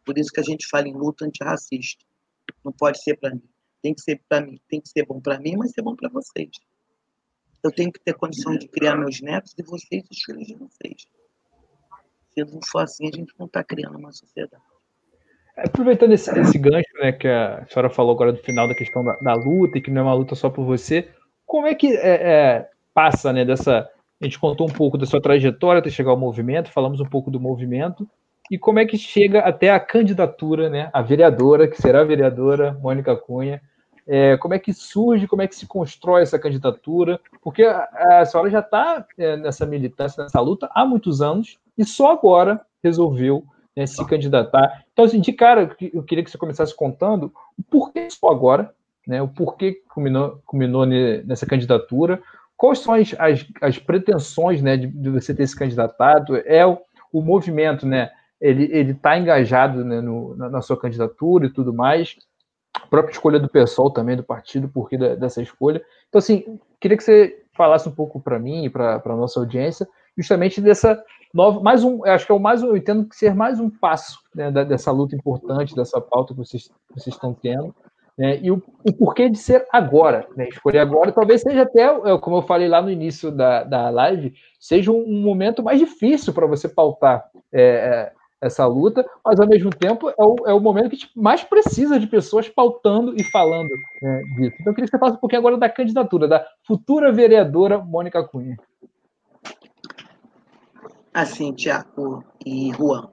Por isso que a gente fala em luta antirracista. Não pode ser para mim. Tem que ser para mim. Tem que ser bom para mim, mas ser bom para vocês. Eu tenho que ter condições de criar meus netos e vocês os filhos de vocês. Se não for assim, a gente não está criando uma sociedade. Aproveitando esse, esse, gancho né, que a senhora falou agora do final da questão da, da, luta e que não é uma luta só por você, como é que é, é, passa né, dessa a gente contou um pouco da sua trajetória até chegar ao movimento, falamos um pouco do movimento e como é que chega até a candidatura, né? A vereadora, que será a vereadora Mônica Cunha. É, como é que surge, como é que se constrói essa candidatura? Porque a, a senhora já está é, nessa militância, nessa luta há muitos anos e só agora resolveu né, se candidatar. Então, assim, de cara, eu queria que você começasse contando o porquê só agora, né? O porquê culminou, culminou nessa candidatura, Quais são as, as, as pretensões né, de, de, você ter se candidatado? É o, o movimento, né? Ele está engajado né, no, na, na, sua candidatura e tudo mais. A própria escolha do pessoal também, do partido, por que dessa escolha. Então, assim, queria que você falasse um pouco para mim e para a nossa audiência, justamente dessa nova, mais um, acho que é o mais, eu entendo que ser mais um passo né, dessa luta importante, dessa pauta que vocês, vocês estão tendo, né? E o, o, porquê de ser agora, né? escolher agora, talvez seja até, é, como eu falei lá no início da, da live, seja um, um momento mais difícil para você pautar é, é, essa luta, mas ao mesmo tempo é o, é o momento que a gente mais precisa de pessoas pautando e falando né, disso. Então eu queria que você falasse um pouquinho agora da candidatura da futura vereadora Mônica Cunha. Assim, Tiago e Juan,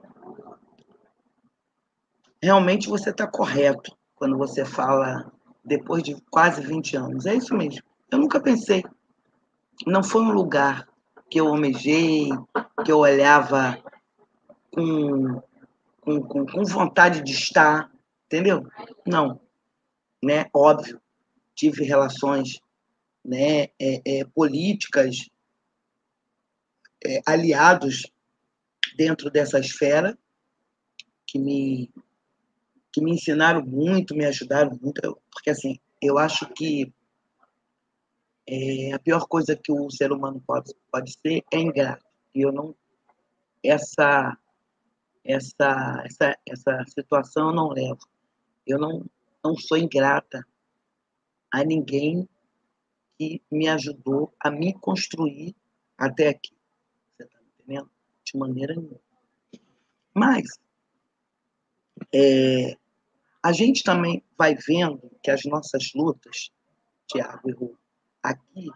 realmente você está correto quando você fala depois de quase 20 anos. É isso mesmo. Eu nunca pensei. Não foi um lugar que eu almejei, que eu olhava com, com, com, com vontade de estar. Entendeu? Não. Né? Óbvio, tive relações né, é, é, políticas, é, aliados dentro dessa esfera, que me, que me ensinaram muito, me ajudaram muito, porque assim, eu acho que é, a pior coisa que o ser humano pode, pode ser é ingrato. E eu não. Essa, essa, essa, essa situação eu não levo. Eu não, não sou ingrata a ninguém que me ajudou a me construir até aqui. De maneira nenhuma. Mas, é, a gente também vai vendo que as nossas lutas, Tiago e Rô, aqui,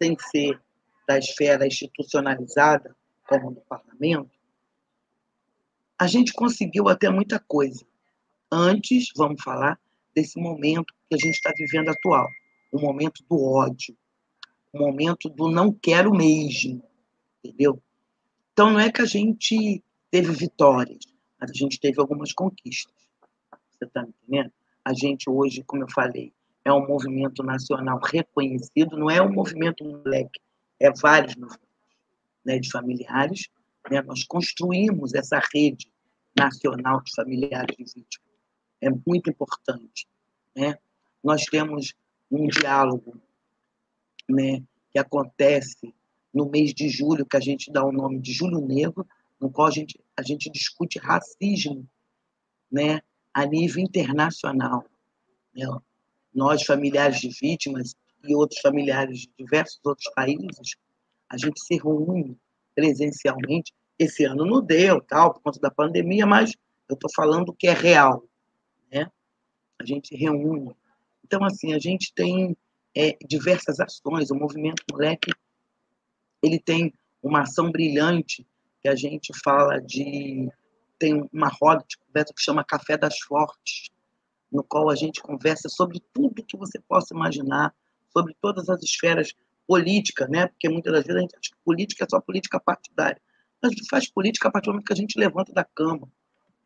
sem ser da esfera institucionalizada, como no parlamento, a gente conseguiu até muita coisa. Antes, vamos falar, desse momento que a gente está vivendo atual o momento do ódio, o momento do não quero mesmo, entendeu? Então, não é que a gente teve vitórias, mas a gente teve algumas conquistas. Você está entendendo? A gente hoje, como eu falei, é um movimento nacional reconhecido, não é um movimento moleque, é vários movimentos né, de familiares. Né? Nós construímos essa rede nacional de familiares de vítimas. É muito importante. Né? Nós temos um diálogo né, que acontece no mês de julho, que a gente dá o nome de Julho Negro, no qual a gente, a gente discute racismo né, a nível internacional. Né? Nós, familiares de vítimas e outros familiares de diversos outros países, a gente se reúne presencialmente. Esse ano não deu, tal, por conta da pandemia, mas eu estou falando que é real. Né? A gente reúne então, assim, a gente tem é, diversas ações. O Movimento Moleque ele tem uma ação brilhante que a gente fala de... Tem uma roda de conversa que chama Café das Fortes, no qual a gente conversa sobre tudo que você possa imaginar, sobre todas as esferas políticas, né? Porque muitas das vezes a gente acha que política é só política partidária. A gente faz política a partir do momento que a gente levanta da cama,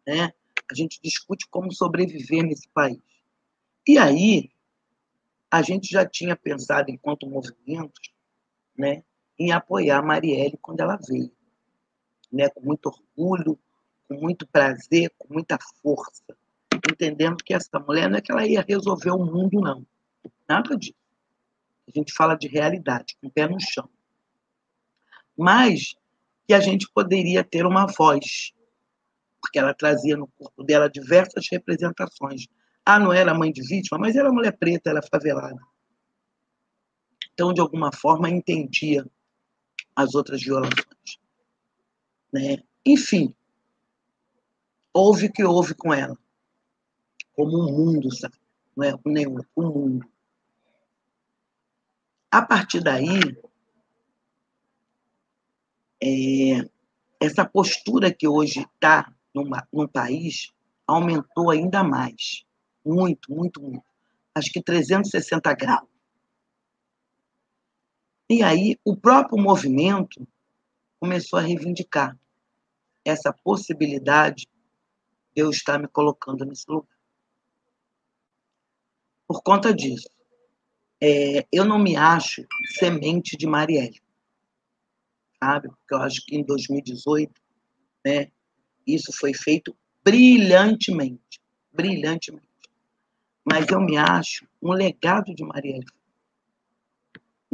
né? A gente discute como sobreviver nesse país. E aí, a gente já tinha pensado, enquanto movimento, né, em apoiar a Marielle quando ela veio. Né, com muito orgulho, com muito prazer, com muita força, entendendo que essa mulher não é que ela ia resolver o mundo, não. Nada disso. A gente fala de realidade, com o pé no chão. Mas que a gente poderia ter uma voz, porque ela trazia no corpo dela diversas representações ah, não era mãe de vítima, mas era mulher preta, era favelada. Então, de alguma forma, entendia as outras violações. Né? Enfim, houve o que houve com ela. Como um mundo, sabe? Não é nenhum, um mundo. A partir daí, é, essa postura que hoje está no país aumentou ainda mais. Muito, muito, muito. Acho que 360 graus. E aí, o próprio movimento começou a reivindicar essa possibilidade de eu estar me colocando nesse lugar. Por conta disso, é, eu não me acho semente de Marielle, sabe? Porque eu acho que em 2018, né, isso foi feito brilhantemente, brilhantemente mas eu me acho um legado de Marielle.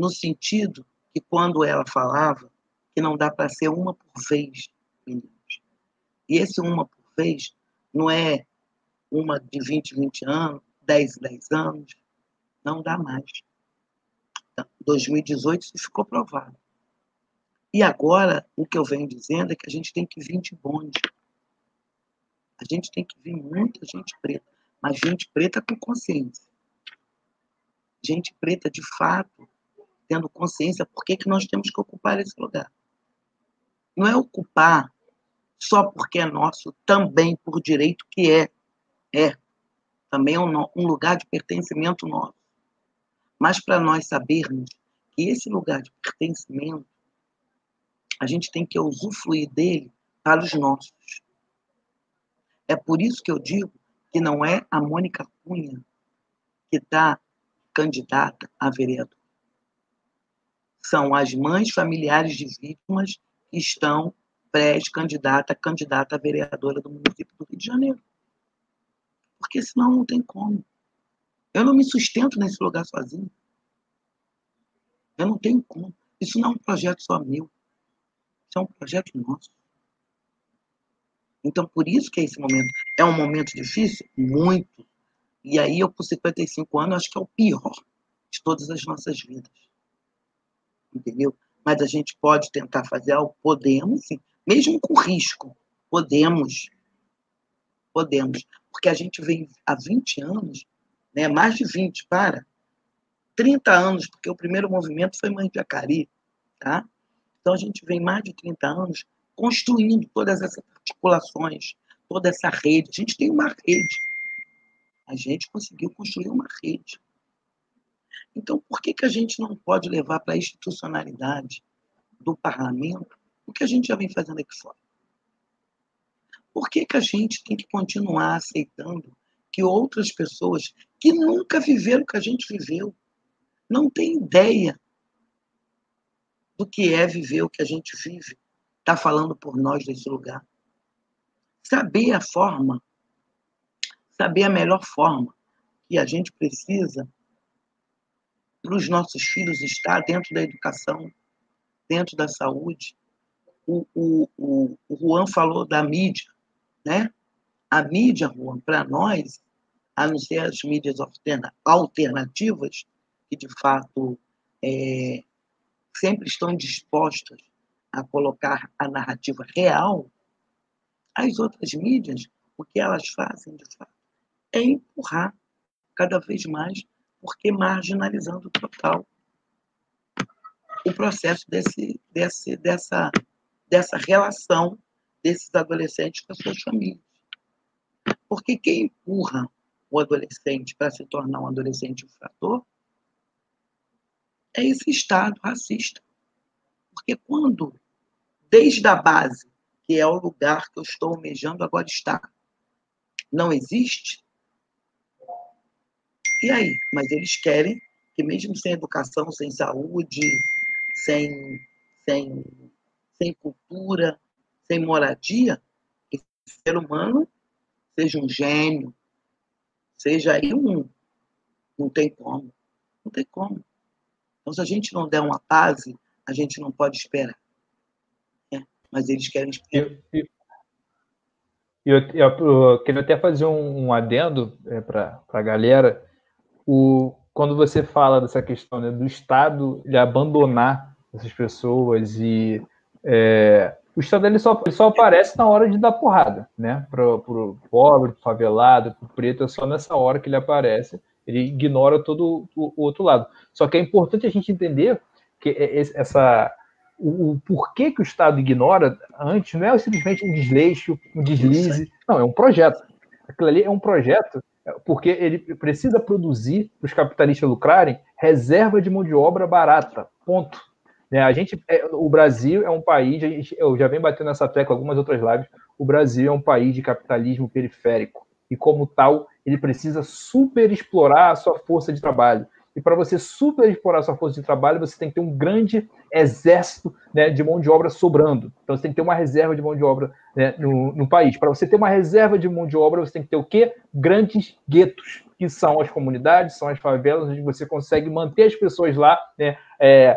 No sentido que quando ela falava que não dá para ser uma por vez, meninos. E esse uma por vez não é uma de 20, 20 anos, 10, 10 anos. Não dá mais. 2018 isso ficou provado. E agora, o que eu venho dizendo é que a gente tem que vir de bonde. A gente tem que vir muita gente preta mas gente preta com consciência. Gente preta, de fato, tendo consciência por que, que nós temos que ocupar esse lugar. Não é ocupar só porque é nosso, também por direito que é. É. Também é um, um lugar de pertencimento nosso. Mas para nós sabermos que esse lugar de pertencimento, a gente tem que usufruir dele para os nossos. É por isso que eu digo que não é a Mônica Cunha que está candidata a vereador. São as mães familiares de vítimas que estão pré-candidata, candidata a vereadora do município do Rio de Janeiro. Porque senão não tem como. Eu não me sustento nesse lugar sozinho. Eu não tenho como. Isso não é um projeto só meu. Isso é um projeto nosso. Então, por isso que é esse momento. É um momento difícil? Muito. E aí, eu, com 55 anos, acho que é o pior de todas as nossas vidas. Entendeu? Mas a gente pode tentar fazer algo? Podemos, sim. Mesmo com risco. Podemos. Podemos. Porque a gente vem há 20 anos, né, mais de 20, para, 30 anos, porque o primeiro movimento foi Mãe de Acari, tá? Então a gente vem mais de 30 anos construindo todas essas articulações, toda essa rede. A gente tem uma rede. A gente conseguiu construir uma rede. Então, por que, que a gente não pode levar para a institucionalidade do parlamento o que a gente já vem fazendo aqui fora? Por que, que a gente tem que continuar aceitando que outras pessoas que nunca viveram o que a gente viveu, não têm ideia do que é viver o que a gente vive, está falando por nós nesse lugar? Saber a forma, saber a melhor forma que a gente precisa para os nossos filhos estar dentro da educação, dentro da saúde. O, o, o, o Juan falou da mídia né? A mídia, Juan, para nós, a não ser as mídias alternativas, que de fato é, sempre estão dispostas a colocar a narrativa real, as outras mídias, o que elas fazem, de fato, é empurrar cada vez mais, porque marginalizando total o processo desse, desse, dessa, dessa relação desses adolescentes com as suas famílias. Porque quem empurra o adolescente para se tornar um adolescente infrator é esse Estado racista. Porque quando, desde a base, que é o lugar que eu estou almejando agora estar, não existe, e aí? Mas eles querem que, mesmo sem educação, sem saúde, sem, sem, sem cultura, sem moradia, esse ser humano seja um gênio, seja aí um. Não tem como. Não tem como. Então, se a gente não der uma paz, a gente não pode esperar. É, mas eles querem esperar. Eu, eu, eu, eu queria até fazer um, um adendo é, para a galera. O, quando você fala dessa questão né, do Estado ele abandonar essas pessoas e é, o Estado ele só, ele só aparece na hora de dar porrada, né? Para o pobre, pro favelado, pro preto, é só nessa hora que ele aparece. Ele ignora todo o, o outro lado. Só que é importante a gente entender que essa o, o, porquê que o Estado ignora antes não é simplesmente um desleixo, um deslize. Não, é um projeto. Aquilo ali é um projeto porque ele precisa produzir para os capitalistas lucrarem reserva de mão de obra barata. Ponto. Né? A gente, é, o Brasil é um país, gente, eu já venho batendo nessa tecla algumas outras lives, o Brasil é um país de capitalismo periférico e como tal ele precisa super explorar a sua força de trabalho. E para você super explorar a sua força de trabalho, você tem que ter um grande exército né, de mão de obra sobrando. Então você tem que ter uma reserva de mão de obra né, no, no país. Para você ter uma reserva de mão de obra, você tem que ter o quê? Grandes guetos, que são as comunidades, são as favelas, onde você consegue manter as pessoas lá né, é,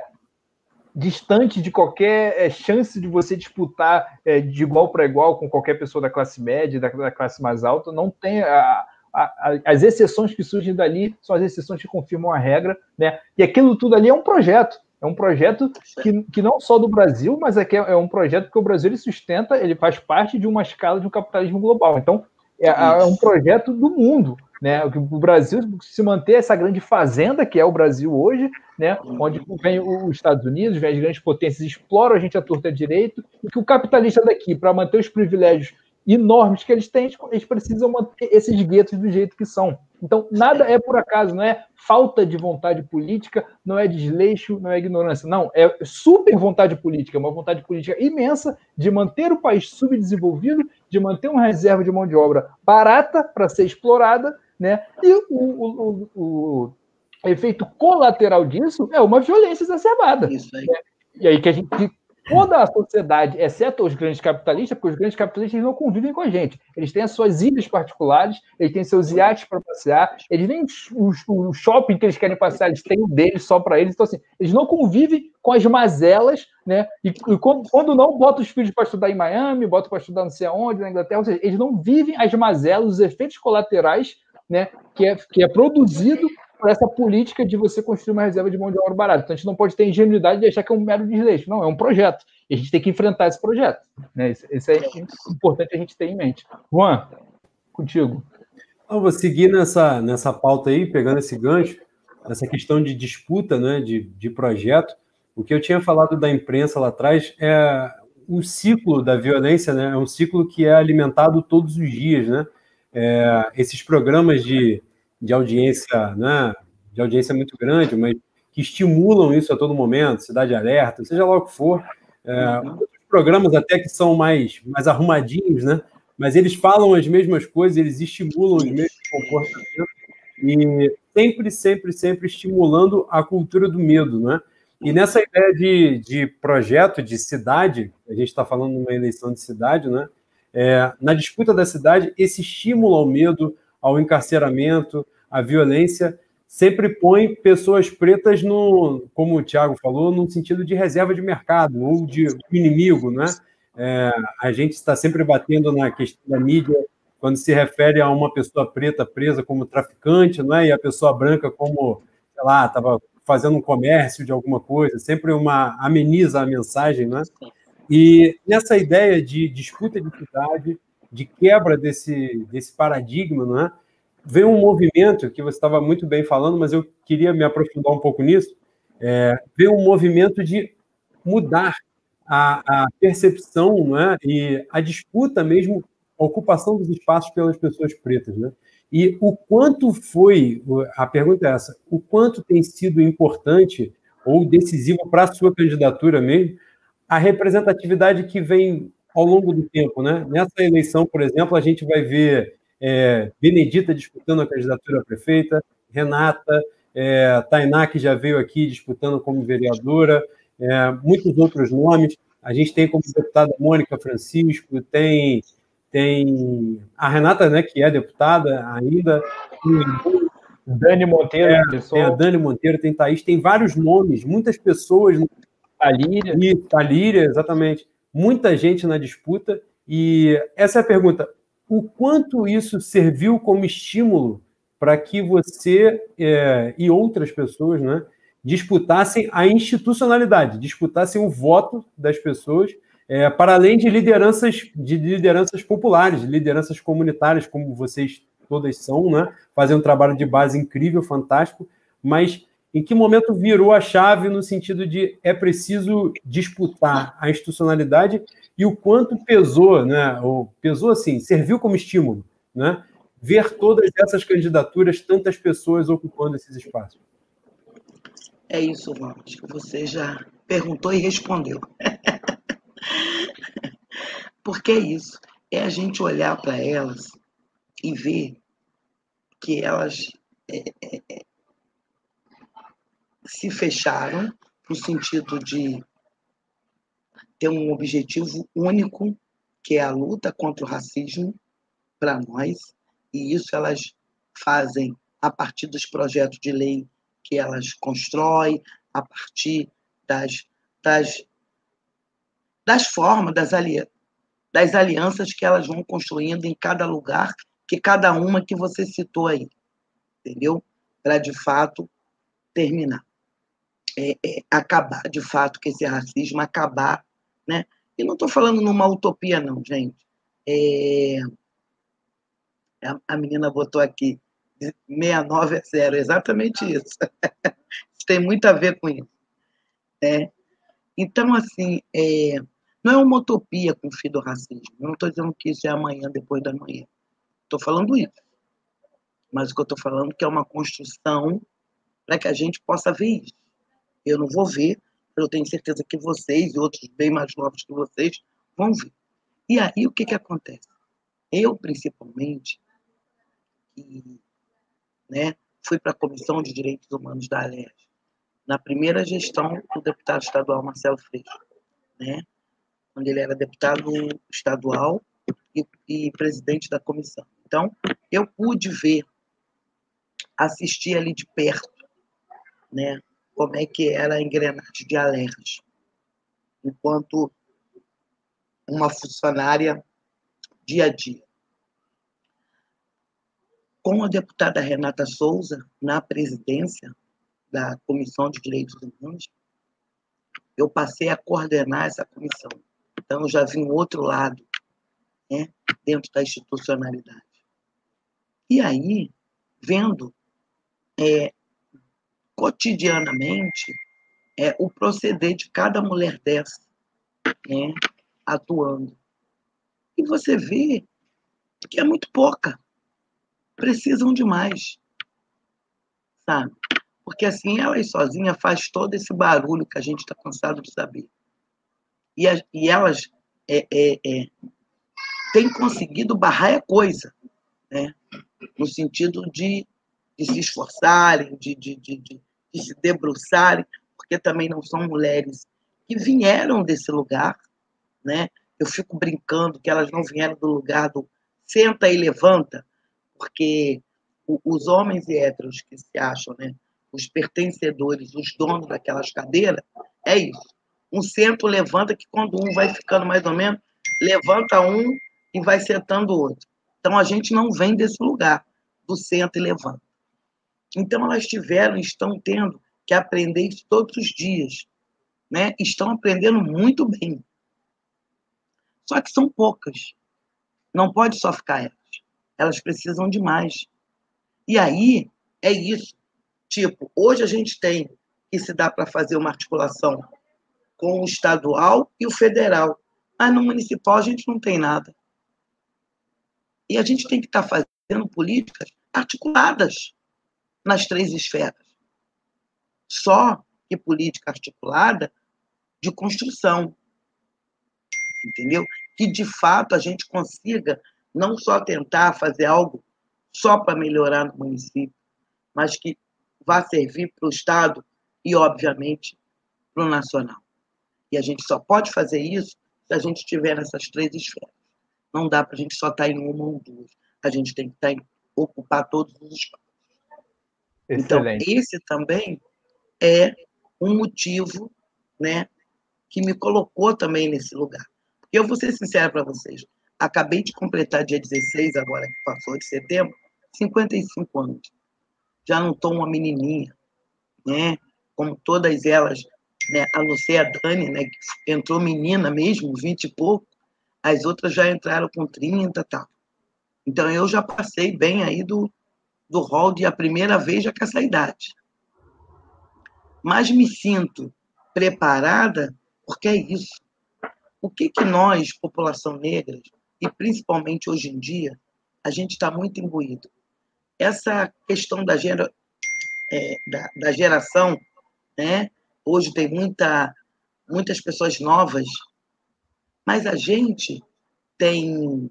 distante de qualquer é, chance de você disputar é, de igual para igual com qualquer pessoa da classe média, da, da classe mais alta, não tem a, a, a, as exceções que surgem dali são as exceções que confirmam a regra, né? E aquilo tudo ali é um projeto, é um projeto que, que não só do Brasil, mas é, que é, é um projeto que o Brasil ele sustenta, ele faz parte de uma escala de um capitalismo global. Então, é, é um projeto do mundo, né? O Brasil se manter essa grande fazenda que é o Brasil hoje, né? Onde vem os Estados Unidos, vem as grandes potências exploram a gente a torta direito e que o capitalista daqui para manter os privilégios enormes que eles têm, eles precisam manter esses guetos do jeito que são. Então, nada é por acaso, não é falta de vontade política, não é desleixo, não é ignorância. Não, é super vontade política, uma vontade política imensa de manter o país subdesenvolvido, de manter uma reserva de mão de obra barata para ser explorada, né? E o, o, o, o, efeito colateral disso é uma violência exacerbada. Isso aí. Né? E aí que a gente toda a sociedade, exceto os grandes capitalistas, porque os grandes capitalistas não convivem com a gente. Eles têm as suas ilhas particulares, eles têm seus iates para passear, eles nem o, shopping que eles querem passear, eles têm o deles só para eles. Então, assim, eles não convivem com as mazelas, né? E, e quando, quando, não, bota os filhos para estudar em Miami, bota para estudar não sei aonde, na Inglaterra, ou seja, eles não vivem as mazelas, os efeitos colaterais, né? Que é, que é produzido por essa política de você construir uma reserva de mão de obra barata. Então a gente não pode ter ingenuidade de achar que é um mero desleixo. Não, é um projeto. E a gente tem que enfrentar esse projeto. Né? Isso, é importante a gente ter em mente. Juan, contigo. Eu vou seguir nessa, nessa pauta aí, pegando esse gancho, essa questão de disputa né, de, de projeto. O que eu tinha falado da imprensa lá atrás é o ciclo da violência, né? É um ciclo que é alimentado todos os dias, né? É, esses programas de de audiência, né, de audiência muito grande, mas que estimulam isso a todo momento, Cidade Alerta, seja lá o que for. É, programas até que são mais, mais arrumadinhos, né? Mas eles falam as mesmas coisas, eles estimulam os mesmos comportamentos e sempre, sempre, sempre estimulando a cultura do medo, né? E nessa ideia de, de projeto de cidade, a gente está falando numa eleição de cidade, né? É, na disputa da cidade, esse estímulo ao medo, ao encarceramento, à violência, sempre põe pessoas pretas no, como o Tiago falou, no sentido de reserva de mercado ou de inimigo, né? É, a gente está sempre batendo na questão da mídia quando se refere a uma pessoa preta presa como traficante, né? E a pessoa branca como, sei lá, estava fazendo um comércio de alguma coisa, sempre uma ameniza a mensagem, né? E nessa ideia de disputa de cidade, de quebra desse, desse paradigma, não é? Um movimento que você estava muito bem falando, mas eu queria me aprofundar um pouco nisso. É, um movimento de mudar a, a percepção não é? e a disputa mesmo, a ocupação dos espaços pelas pessoas pretas. Né? E o quanto foi, a pergunta é essa, o quanto tem sido importante ou decisivo para a sua candidatura mesmo, a representatividade que vem ao longo do tempo, né? Nessa eleição, por exemplo, a gente vai ver é, Benedita disputando a candidatura a prefeita, Renata, é, Tainá, que já veio aqui disputando como vereadora, é, muitos outros nomes. A gente tem como deputada Mônica Francisco, tem, tem a Renata, né, que é deputada ainda, Dani Monteiro, é, tem a Dani Monteiro, tem Thaís, tem vários nomes, muitas pessoas. Talíria. E, Talíria, exatamente muita gente na disputa. E essa é a pergunta: o quanto isso serviu como estímulo para que você é, e outras pessoas né, disputassem a institucionalidade, disputassem o voto das pessoas, é, para além de lideranças, de lideranças populares, lideranças comunitárias, como vocês todas são, né, fazendo um trabalho de base incrível, fantástico, mas em que momento virou a chave no sentido de é preciso disputar a institucionalidade e o quanto pesou, né? Ou pesou assim, serviu como estímulo, né? Ver todas essas candidaturas, tantas pessoas ocupando esses espaços. É isso, Ron. Acho que você já perguntou e respondeu. Porque é isso. É a gente olhar para elas e ver que elas é, é, é se fecharam no sentido de ter um objetivo único, que é a luta contra o racismo para nós, e isso elas fazem a partir dos projetos de lei que elas constroem, a partir das, das, das formas, das, ali, das alianças que elas vão construindo em cada lugar, que cada uma que você citou aí, entendeu? Para de fato terminar é, é, acabar de fato com esse racismo, acabar, né? E não estou falando numa utopia, não, gente. É... A, a menina botou aqui 69 é zero, exatamente isso. tem muito a ver com isso. Né? Então, assim, é... Não é uma utopia com o fim do racismo. Eu não estou dizendo que isso é amanhã, depois da manhã. Estou falando isso. Mas o que eu estou falando é que é uma construção para que a gente possa ver isso. Eu não vou ver, eu tenho certeza que vocês e outros bem mais novos que vocês vão ver. E aí o que, que acontece? Eu, principalmente, né, fui para a Comissão de Direitos Humanos da ALERJ, na primeira gestão do deputado estadual Marcelo Freixo, né, quando ele era deputado estadual e, e presidente da comissão. Então, eu pude ver, assistir ali de perto, né, como é que era a engrenagem de alertas, enquanto uma funcionária dia a dia. Com a deputada Renata Souza na presidência da Comissão de Direitos Humanos, eu passei a coordenar essa comissão. Então, eu já vi um outro lado né, dentro da institucionalidade. E aí, vendo é, cotidianamente é, o proceder de cada mulher dessa né, atuando. E você vê que é muito pouca. Precisam de mais. Sabe? Porque assim, elas sozinhas faz todo esse barulho que a gente está cansado de saber. E, a, e elas é, é, é, têm conseguido barrar a coisa, né? no sentido de, de se esforçarem, de, de, de, de, se debruçarem, porque também não são mulheres que vieram desse lugar. Né? Eu fico brincando que elas não vieram do lugar do senta e levanta, porque os homens héteros que se acham, né, os pertencedores, os donos daquelas cadeiras, é isso. Um centro levanta que quando um vai ficando mais ou menos, levanta um e vai sentando o outro. Então a gente não vem desse lugar, do centro e levanta. Então elas tiveram, estão tendo que aprender todos os dias. Né? Estão aprendendo muito bem. Só que são poucas. Não pode só ficar elas. Elas precisam de mais. E aí é isso. Tipo, hoje a gente tem que se dá para fazer uma articulação com o estadual e o federal. Mas no municipal a gente não tem nada. E a gente tem que estar tá fazendo políticas articuladas nas três esferas. Só que política articulada de construção. Entendeu? Que de fato a gente consiga não só tentar fazer algo só para melhorar no município, mas que vá servir para o Estado e, obviamente, para o nacional. E a gente só pode fazer isso se a gente estiver nessas três esferas. Não dá para a gente só estar tá em uma ou duas. A gente tem que estar tá em, ocupar todos os espaços. Então, Excelente. Então, esse também é um motivo né, que me colocou também nesse lugar. Eu vou ser sincera para vocês. Acabei de completar dia 16, agora que passou de setembro, 55 anos já não estou uma menininha, né? Como todas elas, né? A não ser a Dani, né? Que entrou menina mesmo, 20 e pouco, as outras já entraram com 30 e tal. Então eu já passei bem aí do, do rol de a primeira vez já com essa idade. Mas me sinto preparada porque é isso. O que, que nós, população negra, e principalmente hoje em dia, a gente está muito imbuído essa questão da, gera, é, da, da, geração, né? hoje tem muita, muitas pessoas novas, mas a gente tem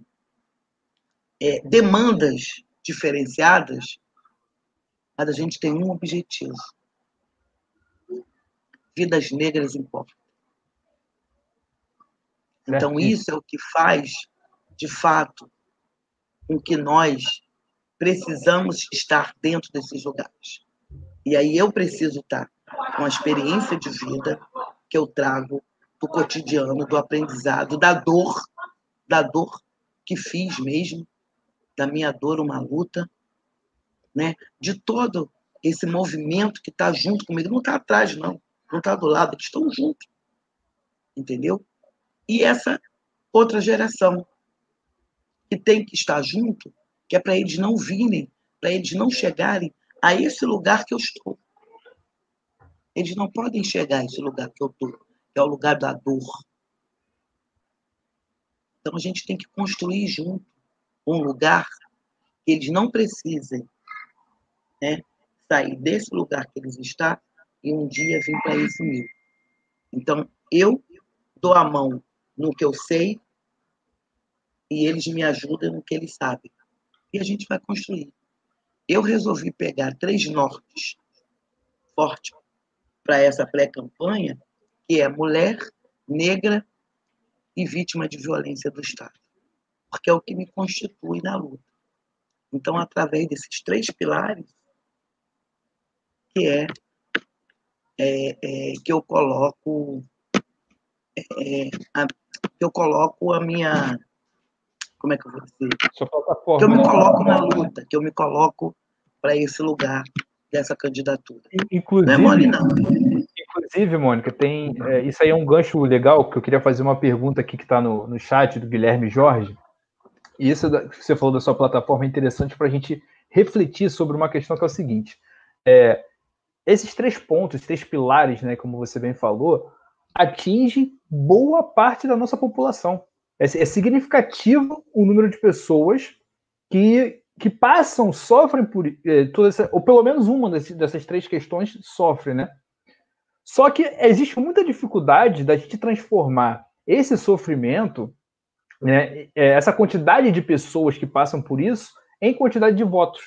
é, demandas diferenciadas, mas a gente tem um objetivo: vidas negras importam. Então, isso é o que faz, de fato, com que nós precisamos estar dentro desses lugares. E aí eu preciso estar com a experiência de vida que eu trago do cotidiano, do aprendizado, da dor, da dor que fiz mesmo, da minha dor uma luta, né? De todo esse movimento que está junto comigo, não está atrás não, não está do lado, eles estão juntos, entendeu? E essa outra geração que tem que estar junto que é para eles não virem, para eles não chegarem a esse lugar que eu estou. Eles não podem chegar a esse lugar que eu estou, que é o lugar da dor. Então a gente tem que construir junto um lugar que eles não precisem né, sair desse lugar que eles estão e um dia vir para esse nível. Então, eu dou a mão no que eu sei e eles me ajudam no que eles sabem. E a gente vai construir. Eu resolvi pegar três nortes fortes para essa pré-campanha, que é mulher, negra e vítima de violência do Estado. Porque é o que me constitui na luta. Então, através desses três pilares, que é, é, é que eu coloco é, a, que eu coloco a minha como é que eu vou dizer? Que eu me coloco na luta, que eu me coloco para esse lugar dessa candidatura. Inclusive, não é mole, não. Inclusive, Mônica, tem. É, isso aí é um gancho legal, que eu queria fazer uma pergunta aqui que está no, no chat do Guilherme Jorge. E isso que você falou da sua plataforma é interessante para a gente refletir sobre uma questão que é o seguinte. É, esses três pontos, três pilares, né, como você bem falou, atinge boa parte da nossa população. É, é significativo o número de pessoas que, que passam, sofrem por é, toda essa, ou pelo menos uma desse, dessas três questões sofre, né? Só que existe muita dificuldade da gente transformar esse sofrimento, né, é, essa quantidade de pessoas que passam por isso, em quantidade de votos.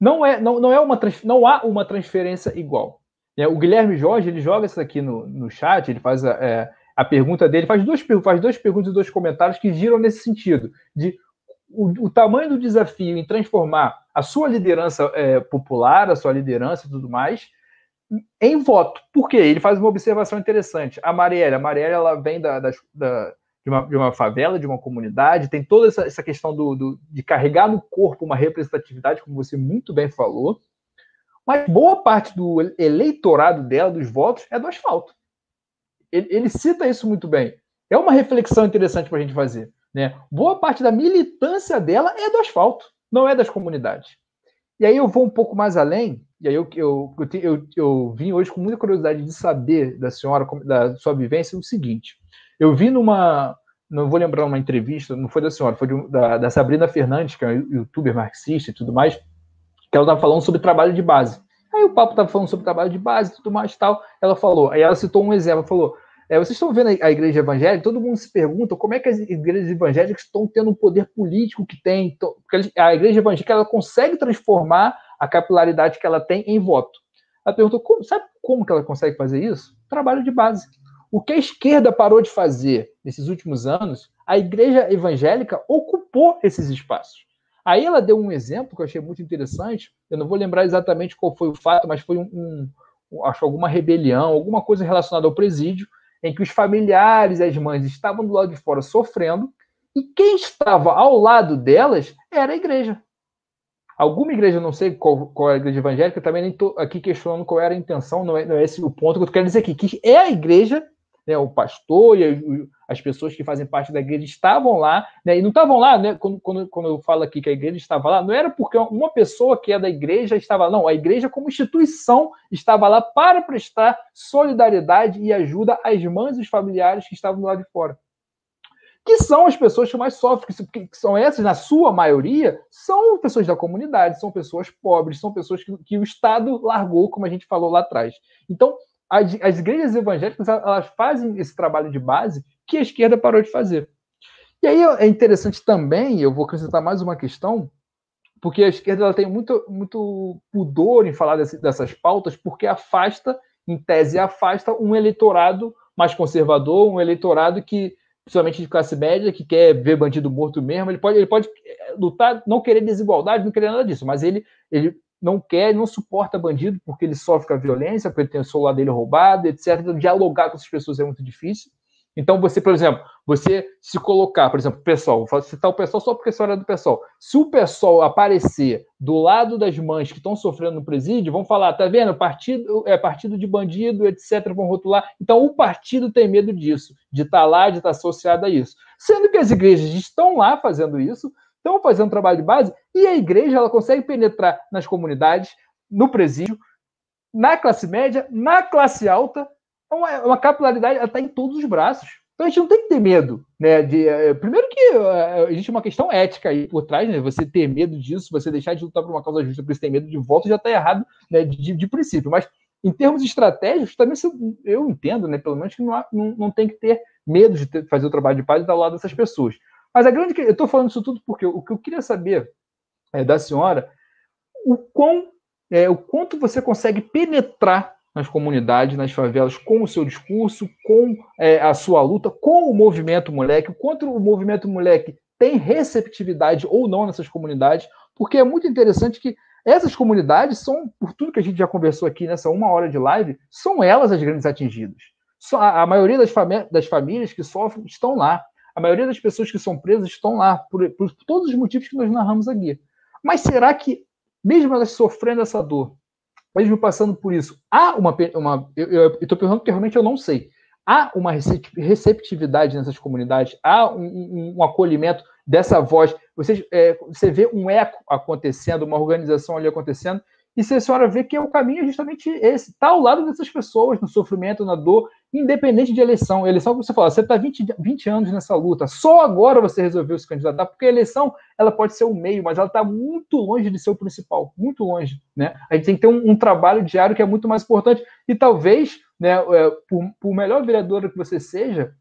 Não é, não, não é uma não há uma transferência igual. É, o Guilherme Jorge ele joga isso aqui no, no chat, ele faz a, é, a pergunta dele, faz duas, faz duas perguntas e dois comentários que giram nesse sentido, de o, o tamanho do desafio em transformar a sua liderança é, popular, a sua liderança e tudo mais, em voto. Por quê? Ele faz uma observação interessante. A Marielle, a Marielle ela vem da, da, da de, uma, de, uma, favela, de uma comunidade, tem toda essa, essa questão do, do, de carregar no corpo uma representatividade, como você muito bem falou, mas boa parte do eleitorado dela, dos votos, é do asfalto. Ele, ele cita isso muito bem. É uma reflexão interessante para a gente fazer. Né? Boa parte da militância dela é do asfalto, não é das comunidades. E aí eu vou um pouco mais além, e aí eu, eu, eu, eu, eu vim hoje com muita curiosidade de saber da senhora, da sua vivência, o seguinte. Eu vi numa, não vou lembrar uma entrevista, não foi da senhora, foi de, da, da Sabrina Fernandes, que é uma youtuber marxista e tudo mais, que ela estava falando sobre trabalho de base. Aí o papo estava falando sobre trabalho de base e tudo mais tal. Ela falou, aí ela citou um exemplo, falou: é, vocês estão vendo a igreja evangélica, todo mundo se pergunta como é que as igrejas evangélicas estão tendo o poder político que tem. Porque a igreja evangélica ela consegue transformar a capilaridade que ela tem em voto. Ela perguntou: como, sabe como que ela consegue fazer isso? Trabalho de base. O que a esquerda parou de fazer nesses últimos anos, a igreja evangélica ocupou esses espaços. Aí ela deu um exemplo que eu achei muito interessante. Eu não vou lembrar exatamente qual foi o fato, mas foi um, um acho alguma rebelião, alguma coisa relacionada ao presídio, em que os familiares e as mães estavam do lado de fora sofrendo, e quem estava ao lado delas era a igreja. Alguma igreja, não sei qual, qual é a igreja evangélica, também nem estou aqui questionando qual era a intenção, não é, não é esse o ponto que eu quero dizer aqui, que é a igreja né, o pastor e as pessoas que fazem parte da igreja estavam lá, né, e não estavam lá, né, quando, quando, quando eu falo aqui que a igreja estava lá, não era porque uma pessoa que é da igreja estava lá, não, a igreja como instituição estava lá para prestar solidariedade e ajuda às mães e familiares que estavam do lado de fora. Que são as pessoas que mais sofrem, que são essas, na sua maioria, são pessoas da comunidade, são pessoas pobres, são pessoas que, que o Estado largou, como a gente falou lá atrás. Então, as, as igrejas evangélicas elas fazem esse trabalho de base que a esquerda parou de fazer. E aí é interessante também, eu vou acrescentar mais uma questão, porque a esquerda ela tem muito, muito pudor em falar desse, dessas pautas, porque afasta, em tese, afasta um eleitorado mais conservador, um eleitorado que, principalmente de classe média, que quer ver bandido morto mesmo, ele pode, ele pode eh, lutar, não querer desigualdade, não querer nada disso, mas ele, ele não quer, não suporta bandido porque ele sofre com a violência, porque ele tem o celular dele roubado, etc. Então, dialogar com essas pessoas é muito difícil. Então, você, por exemplo, você se colocar, por exemplo, pessoal, vou citar o pessoal só porque a história é do pessoal. Se o pessoal aparecer do lado das mães que estão sofrendo no presídio, vão falar, tá vendo? Partido é partido de bandido, etc. Vão rotular. Então, o partido tem medo disso, de estar tá lá, de estar tá associado a isso. Sendo que as igrejas estão lá fazendo isso, estão fazendo um trabalho de base e a igreja ela consegue penetrar nas comunidades, no presídio, na classe média, na classe alta. É uma, é uma capilaridade, ela está em todos os braços. Então a gente não tem que ter medo, né? De, uh, primeiro que uh, existe uma questão ética aí por trás, né? Você ter medo disso, você deixar de lutar por uma causa justa, por isso ter medo de volta já está errado, né? De, de, de, princípio. Mas em termos estratégicos, também eu entendo, né? Pelo menos que não, há, não, não tem que ter medo de ter, fazer o trabalho de paz e estar ao lado dessas pessoas. Mas a grande. Eu estou falando isso tudo porque o que eu queria saber é, da senhora o quão é, o quanto você consegue penetrar nas comunidades, nas favelas, com o seu discurso, com é, a sua luta, com o movimento moleque, o quanto o movimento moleque tem receptividade ou não nessas comunidades, porque é muito interessante que essas comunidades são, por tudo que a gente já conversou aqui nessa uma hora de live, são elas as grandes atingidas. A maioria das, das famílias que sofrem estão lá. A maioria das pessoas que são presas estão lá, por, por todos os motivos que nós narramos aqui. Mas será que mesmo elas sofrendo essa dor, mesmo passando por isso, há uma. uma eu estou perguntando porque realmente eu não sei. Há uma receptividade nessas comunidades, há um, um, um acolhimento dessa voz. Você, é, você vê um eco acontecendo, uma organização ali acontecendo, e se a senhora vê que é o caminho é justamente esse, está ao lado dessas pessoas, no sofrimento, na dor, independente de eleição. Eleição, como você fala, você está 20, 20 anos nessa luta, só agora você resolveu se candidatar, porque a eleição ela pode ser o meio, mas ela está muito longe de ser o principal, muito longe. Né? A gente tem que ter um, um trabalho diário que é muito mais importante, e talvez, né, é, por, por melhor vereadora que você seja,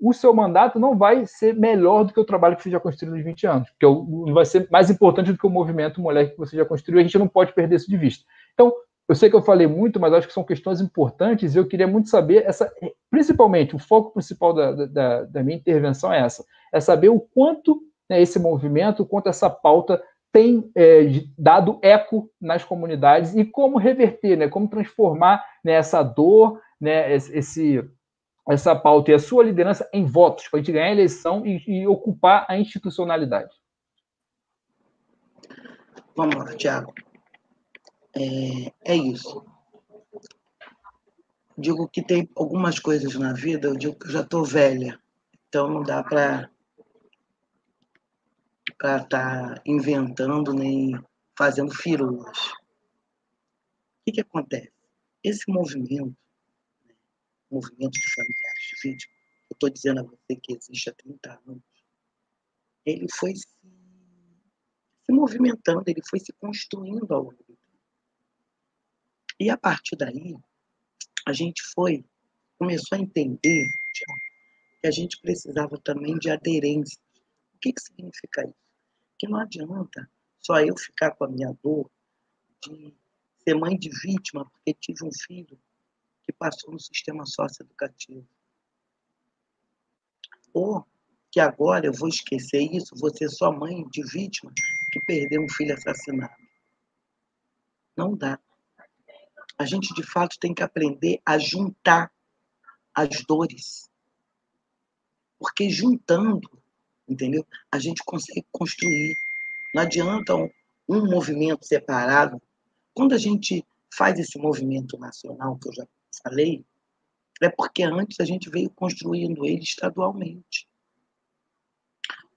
o seu mandato não vai ser melhor do que o trabalho que você já construiu nos 20 anos, porque vai ser mais importante do que o movimento mulher que você já construiu, a gente não pode perder isso de vista. Então, eu sei que eu falei muito, mas acho que são questões importantes e eu queria muito saber, essa, principalmente, o foco principal da, da, da minha intervenção é essa, é saber o quanto né, esse movimento, o quanto essa pauta tem é, dado eco nas comunidades e como reverter, né, como transformar né, essa dor, né, esse essa pauta e a sua liderança em votos, para a gente ganhar a eleição e, e ocupar a institucionalidade. Vamos lá, Tiago. É, é, isso. Digo que tem algumas coisas na vida, eu digo que eu já estou velha, então não dá para estar tá inventando nem fazendo firulas. O que, que acontece? Esse movimento movimento de familiares de vítima, eu estou dizendo a você que existe há 30 anos, ele foi se, se movimentando, ele foi se construindo ao longo do tempo. E a partir daí, a gente foi, começou a entender que a gente precisava também de aderência. O que, que significa isso? Que não adianta só eu ficar com a minha dor de ser mãe de vítima porque tive um filho que passou no sistema socioeducativo. Ou que agora eu vou esquecer isso, vou ser só mãe de vítima que perdeu um filho assassinado. Não dá. A gente, de fato, tem que aprender a juntar as dores. Porque juntando, entendeu? A gente consegue construir. Não adianta um, um movimento separado. Quando a gente faz esse movimento nacional, que eu já falei, é porque antes a gente veio construindo ele estadualmente.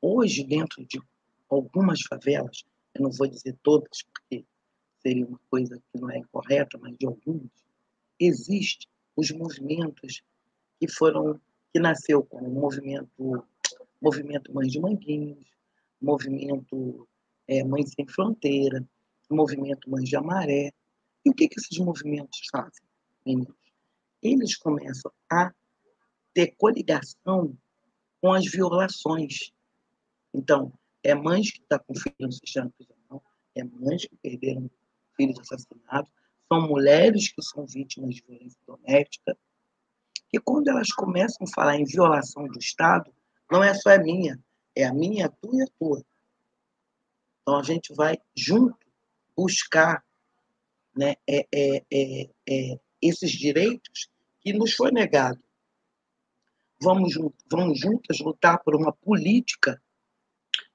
Hoje, dentro de algumas favelas, eu não vou dizer todas, porque seria uma coisa que não é correta, mas de algumas, existem os movimentos que foram, que nasceu como movimento, movimento Mães de Manguinhos, movimento é, Mães Sem Fronteira, movimento Mães de Amaré. E o que, que esses movimentos fazem, meninos? Eles começam a ter coligação com as violações. Então, é mães que estão tá com filhos no sistema prisional, é mães que perderam filhos assassinados, são mulheres que são vítimas de violência doméstica. E quando elas começam a falar em violação do Estado, não é só a minha, é a minha, a tua e a tua. Então a gente vai junto buscar né, é, é, é, é esses direitos que nos foi negado. Vamos, vamos juntas lutar por uma política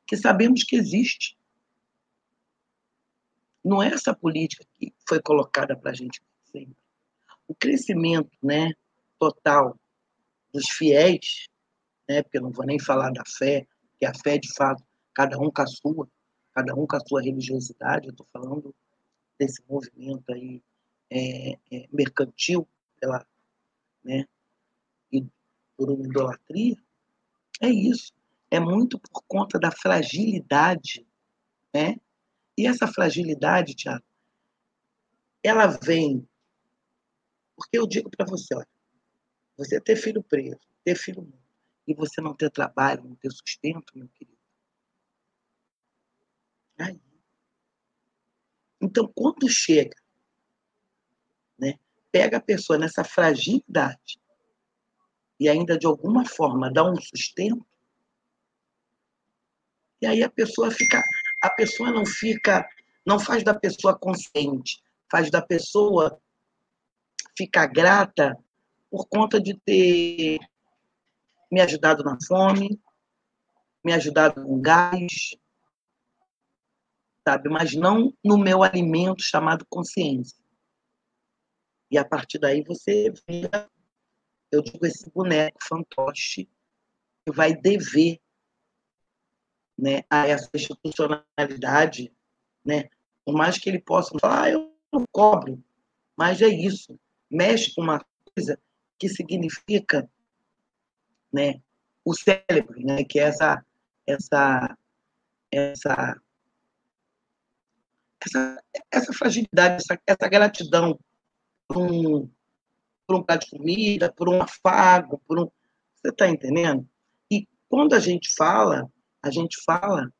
que sabemos que existe. Não é essa política que foi colocada para a gente sempre. O crescimento né, total dos fiéis, né, porque eu não vou nem falar da fé, que a fé, de fato, cada um com a sua, cada um com a sua religiosidade, eu estou falando desse movimento aí é, é, mercantil pela, né, e por uma idolatria, é isso. É muito por conta da fragilidade, né? E essa fragilidade, Tiago, ela vem porque eu digo para você, olha, você ter filho preso, ter filho morto, e você não ter trabalho, não ter sustento, meu querido. Aí. Então, quando chega, pega a pessoa nessa fragilidade e ainda de alguma forma dá um sustento, e aí a pessoa fica, a pessoa não fica, não faz da pessoa consciente, faz da pessoa ficar grata por conta de ter me ajudado na fome, me ajudado com gás, sabe? Mas não no meu alimento chamado consciência. E a partir daí você vira, eu digo, esse boneco fantoche que vai dever né, a essa institucionalidade, né? Por mais que ele possa falar, ah, eu não cobro, mas é isso, mexe com uma coisa que significa né, o cérebro, né, que é essa, essa, essa, essa, essa fragilidade, essa, essa gratidão por um, por um prato de comida, por um afago, por um. Você está entendendo? E quando a gente fala, a gente fala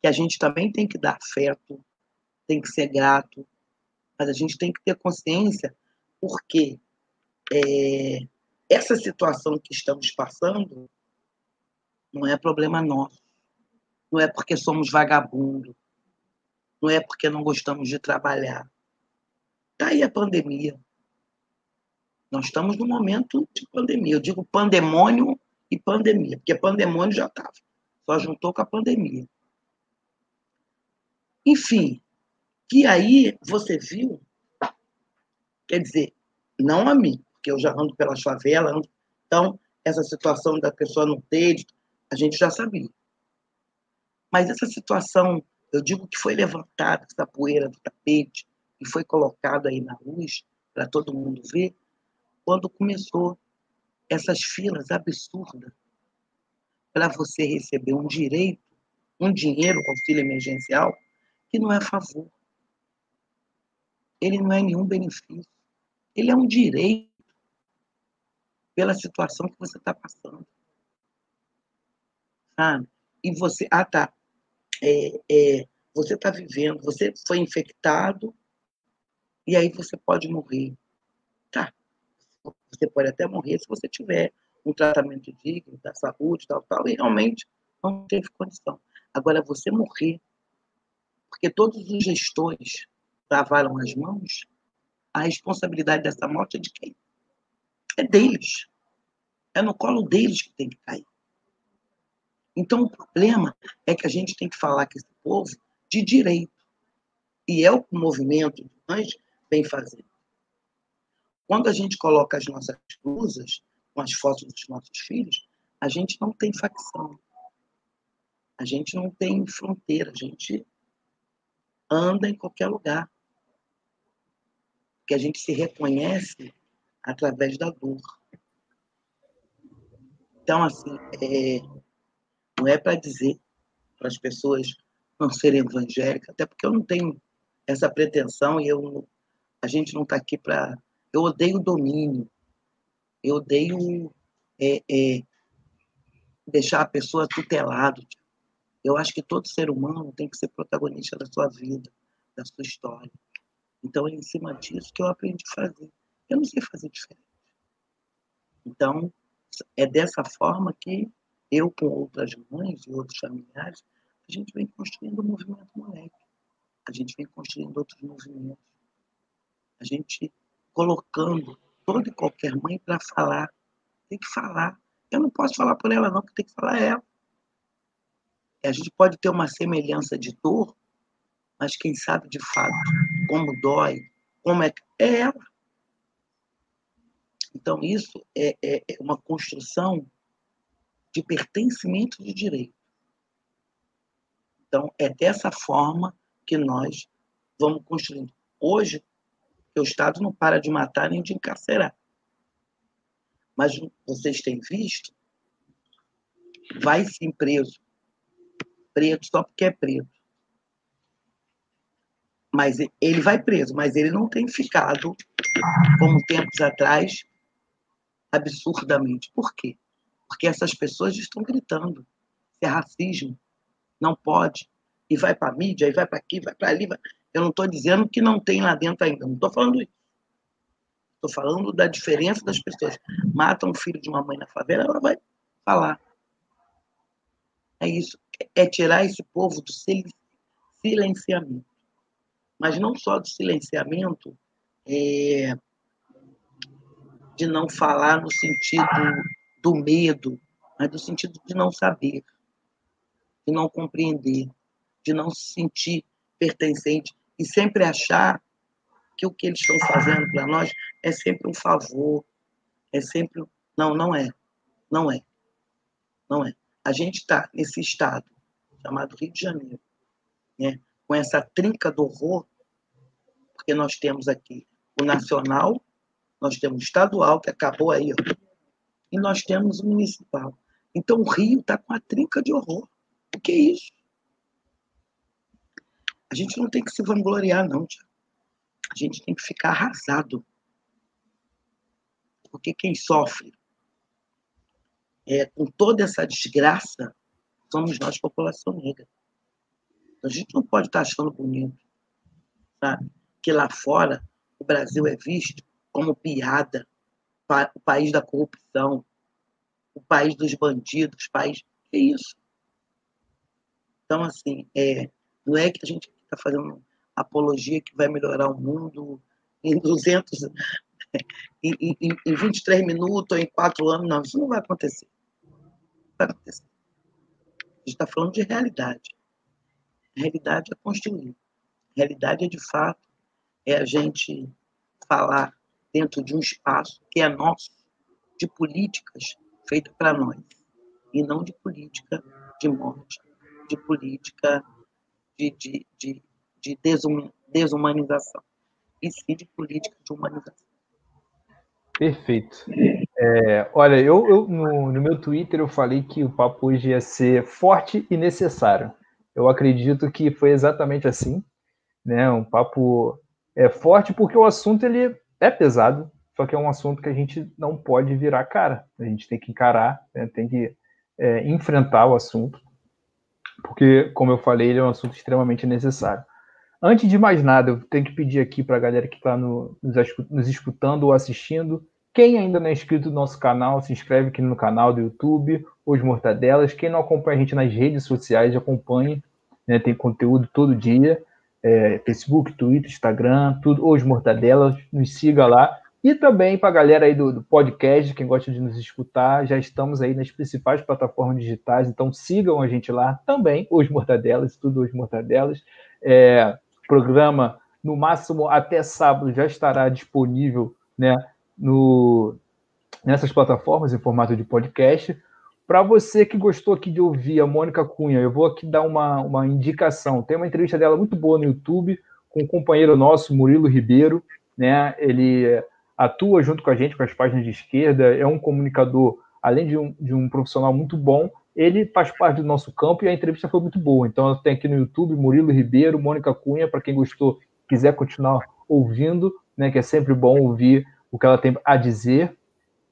que a gente também tem que dar afeto, tem que ser grato, mas a gente tem que ter consciência porque é, essa situação que estamos passando não é problema nosso. Não é porque somos vagabundos. Não é porque não gostamos de trabalhar. Está aí a pandemia. Nós estamos num momento de pandemia. Eu digo pandemônio e pandemia, porque pandemônio já estava. Só juntou com a pandemia. Enfim, que aí você viu Quer dizer, não a mim, porque eu já ando pela favela, então essa situação da pessoa não ter, a gente já sabia. Mas essa situação, eu digo que foi levantada, essa poeira do tapete, e foi colocada aí na luz, para todo mundo ver, quando começou essas filas absurdas para você receber um direito, um dinheiro, auxílio emergencial, que não é favor. Ele não é nenhum benefício. Ele é um direito pela situação que você está passando. Sabe? E você, ah, tá. É, é, você está vivendo, você foi infectado, e aí você pode morrer. Tá. Você pode até morrer se você tiver um tratamento digno da saúde, tal, tal, e realmente não teve condição. Agora, você morrer, porque todos os gestores lavaram as mãos, a responsabilidade dessa morte é de quem? É deles. É no colo deles que tem que cair. Então, o problema é que a gente tem que falar com esse povo de direito. E é o movimento de vem fazendo. Quando a gente coloca as nossas cruzas com as fotos dos nossos filhos, a gente não tem facção. A gente não tem fronteira. A gente anda em qualquer lugar que a gente se reconhece através da dor. Então, assim, é, não é para dizer para as pessoas não serem evangélicas, até porque eu não tenho essa pretensão e eu, a gente não está aqui para. Eu odeio domínio, eu odeio é, é, deixar a pessoa tutelado. Eu acho que todo ser humano tem que ser protagonista da sua vida, da sua história. Então, é em cima disso que eu aprendi a fazer. Eu não sei fazer diferente. Então, é dessa forma que eu, com outras mães e outros familiares, a gente vem construindo o movimento moleque. A gente vem construindo outros movimentos. A gente colocando toda e qualquer mãe para falar. Tem que falar. Eu não posso falar por ela, não, porque tem que falar ela. A gente pode ter uma semelhança de dor, mas quem sabe de fato como dói, como é, é ela. Então, isso é, é, é uma construção de pertencimento de direito. Então, é dessa forma que nós vamos construindo. Hoje, o Estado não para de matar nem de encarcerar. Mas vocês têm visto, vai sim preso. Preto só porque é preto. Mas ele vai preso, mas ele não tem ficado, como tempos atrás, absurdamente. Por quê? Porque essas pessoas estão gritando. É racismo. Não pode. E vai para a mídia, e vai para aqui, vai para ali. Vai... Eu não estou dizendo que não tem lá dentro ainda. Não estou falando isso. Estou falando da diferença das pessoas. Mata um filho de uma mãe na favela, ela vai falar. É isso. É tirar esse povo do silenciamento. Mas não só do silenciamento, é, de não falar no sentido do medo, mas do sentido de não saber, de não compreender, de não se sentir pertencente e sempre achar que o que eles estão fazendo para nós é sempre um favor, é sempre. Não, não é. Não é. Não é. A gente está nesse estado chamado Rio de Janeiro, né? com essa trinca do horror, porque nós temos aqui o nacional, nós temos o estadual, que acabou aí, ó, e nós temos o municipal. Então o Rio está com a trinca de horror. O que é isso? A gente não tem que se vangloriar, não, tia. A gente tem que ficar arrasado. Porque quem sofre é, com toda essa desgraça somos nós, população negra. Então, a gente não pode estar achando bonito, sabe? Que lá fora o Brasil é visto como piada, o país da corrupção, o país dos bandidos, o país. É isso. Então, assim, é, não é que a gente está fazendo apologia que vai melhorar o mundo em 200, em, em, em 23 minutos ou em 4 anos. Não, isso não vai acontecer. Não vai acontecer. A gente está falando de realidade. A realidade é construir. A realidade é, de fato, é a gente falar dentro de um espaço que é nosso, de políticas feitas para nós, e não de política de morte, de política de, de, de, de desumanização, e sim de política de humanização. Perfeito. É, olha, eu, eu no, no, meu Twitter eu falei que o papo hoje ia ser forte e necessário. Eu acredito que foi exatamente assim, né? Um papo é forte porque o assunto ele é pesado, só que é um assunto que a gente não pode virar cara. A gente tem que encarar, né? tem que é, enfrentar o assunto, porque, como eu falei, ele é um assunto extremamente necessário. Antes de mais nada, eu tenho que pedir aqui para a galera que está no, nos, escutando ou assistindo, quem ainda não é inscrito no nosso canal, se inscreve aqui no canal do YouTube, Os Mortadelas. Quem não acompanha a gente nas redes sociais, acompanhe, né? tem conteúdo todo dia é, Facebook, Twitter, Instagram, tudo, Os Mortadelas, nos siga lá. E também para a galera aí do, do, podcast, quem gosta de nos escutar, já estamos aí nas principais plataformas digitais, então sigam a gente lá também, Os Mortadelas, tudo Os Mortadelas. É, programa, no máximo até sábado, já estará disponível né, no, nessas plataformas em formato de podcast. Para você que gostou aqui de ouvir a Mônica Cunha, eu vou aqui dar uma, uma indicação. Tem uma entrevista dela muito boa no YouTube com um companheiro nosso, Murilo Ribeiro. Né? Ele atua junto com a gente, com as páginas de esquerda, é um comunicador, além de um, de um profissional muito bom, ele faz parte do nosso campo e a entrevista foi muito boa. Então, tenho aqui no YouTube Murilo Ribeiro, Mônica Cunha, para quem gostou, quiser continuar ouvindo, né, que é sempre bom ouvir o que ela tem a dizer.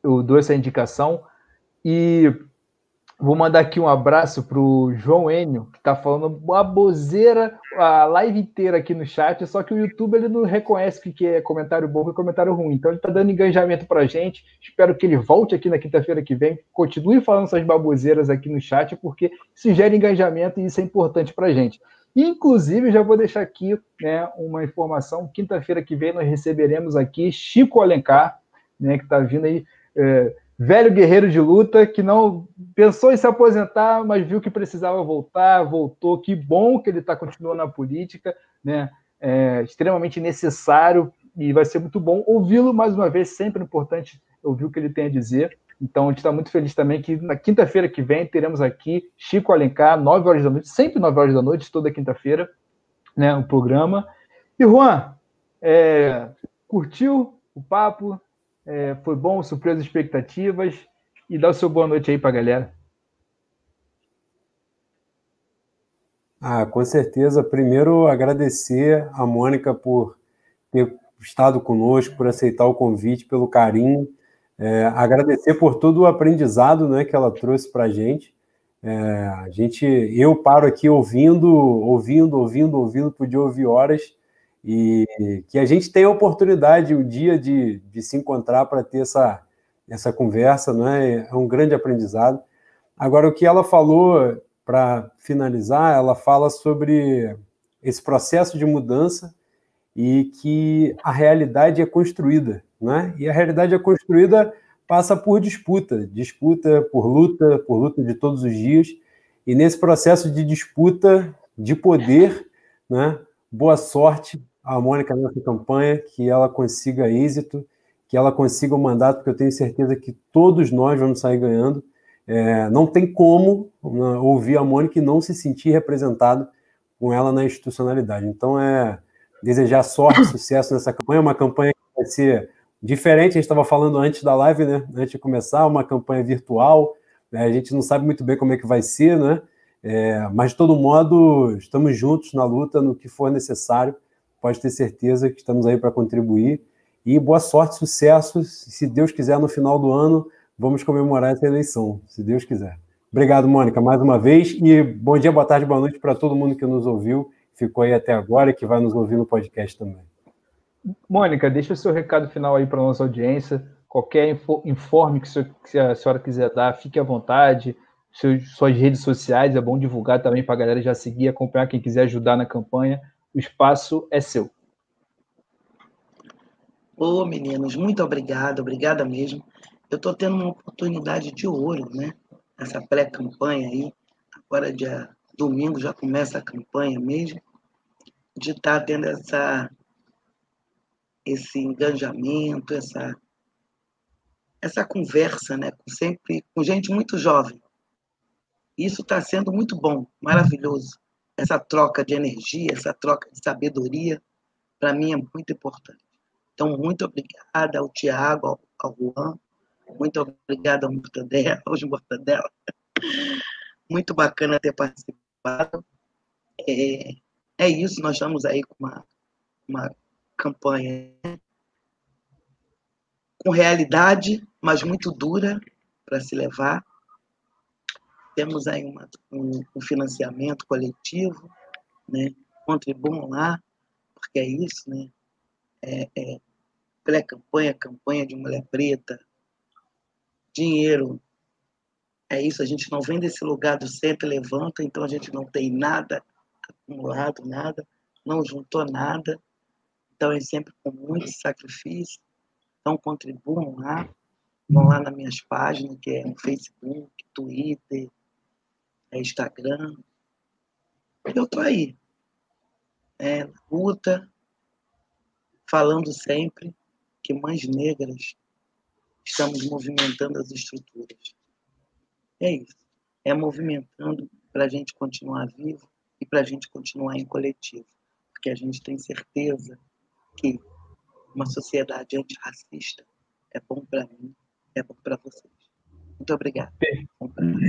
Eu dou essa indicação. E Vou mandar aqui um abraço para o João Enio, que está falando baboseira a live inteira aqui no chat, só que o YouTube ele não reconhece que é comentário bom e comentário ruim. Então ele está dando engajamento para a gente. Espero que ele volte aqui na quinta-feira que vem, continue falando essas baboseiras aqui no chat, porque isso gera engajamento e isso é importante para a gente. Inclusive, já vou deixar aqui né, uma informação: quinta-feira que vem nós receberemos aqui Chico Alencar, né, que está vindo aí. É, velho guerreiro de luta que não pensou em se aposentar, mas viu que precisava voltar, voltou. Que bom que ele está continuando na política, né? É extremamente necessário e vai ser muito bom ouvi-lo mais uma vez. Sempre importante ouvir o que ele tem a dizer. Então, a gente está muito feliz também que na quinta-feira que vem teremos aqui Chico Alencar, 9 horas da noite, sempre 9 horas da noite, toda quinta-feira, né? O programa. E Juan, é, curtiu o papo? É, foi bom, supriu as expectativas e dá o seu boa noite aí para a galera. Ah, com certeza. Primeiro, agradecer a Mônica por ter estado conosco, por aceitar o convite, pelo carinho. É, agradecer por todo o aprendizado né, que ela trouxe para a gente. É, a gente, eu paro aqui ouvindo, ouvindo, ouvindo, ouvindo, podia ouvir horas, e que a gente tenha a oportunidade um dia de, de se encontrar para ter essa, essa conversa, né? é um grande aprendizado. Agora, o que ela falou, para finalizar, ela fala sobre esse processo de mudança e que a realidade é construída, né? E a realidade é construída passa por disputa, disputa por luta, por luta de todos os dias. E nesse processo de disputa de poder, né? Boa sorte à Mônica nessa campanha, que ela consiga êxito, que ela consiga o mandato, porque eu tenho certeza que todos nós vamos sair ganhando. É, não tem como né, ouvir a Mônica e não se sentir representado com ela na institucionalidade. Então, é desejar sorte, sucesso nessa campanha, uma campanha que vai ser diferente, a gente estava falando antes da live, né? Antes de começar, uma campanha virtual, né? a gente não sabe muito bem como é que vai ser, né? É, mas de todo modo, estamos juntos na luta, no que for necessário. Pode ter certeza que estamos aí para contribuir. E boa sorte, sucesso. Se Deus quiser, no final do ano, vamos comemorar essa eleição, se Deus quiser. Obrigado, Mônica, mais uma vez. E bom dia, boa tarde, boa noite para todo mundo que nos ouviu, ficou aí até agora e que vai nos ouvir no podcast também. Mônica, deixa o seu recado final aí para a nossa audiência. Qualquer informe que a senhora quiser dar, fique à vontade. suas redes sociais, é bom divulgar também para a galera já seguir, acompanhar quem quiser ajudar na campanha. O espaço é seu. Ô, meninos, muito obrigado, obrigada mesmo. Eu estou tendo uma oportunidade de ouro, né? Essa pré-campanha aí. Agora, dia domingo, já começa a campanha mesmo. De estar tá tendo essa esse engajamento, essa essa conversa, né, sempre com gente muito jovem. Isso está sendo muito bom, maravilhoso. Essa troca de energia, essa troca de sabedoria, para mim é muito importante. Então, muito obrigada ao Tiago, ao, ao Juan, muito obrigada ao Mortadela, aos Mortadela. Muito bacana ter participado. É, é isso, nós estamos aí com uma, uma campanha com realidade, mas muito dura para se levar. Temos aí uma, um, um, financiamento coletivo, né? contribuam lá, porque é isso, né? É, é pré-campanha, campanha de mulher preta, dinheiro. É isso, a gente não vem desse lugar do sempre levanta, então a gente não tem nada acumulado, nada, não juntou nada. Então, é sempre com muito sacrifício. Então, contribuam lá. Vão lá nas minhas páginas, que é no Facebook, Twitter, é Instagram. Eu estou aí. É, luta, falando sempre que mães negras estamos movimentando as estruturas. É isso. É movimentando para a gente continuar vivo e para a gente continuar em coletivo. Porque a gente tem certeza que uma sociedade antirracista é bom para mim, é bom para vocês. Muito obrigado.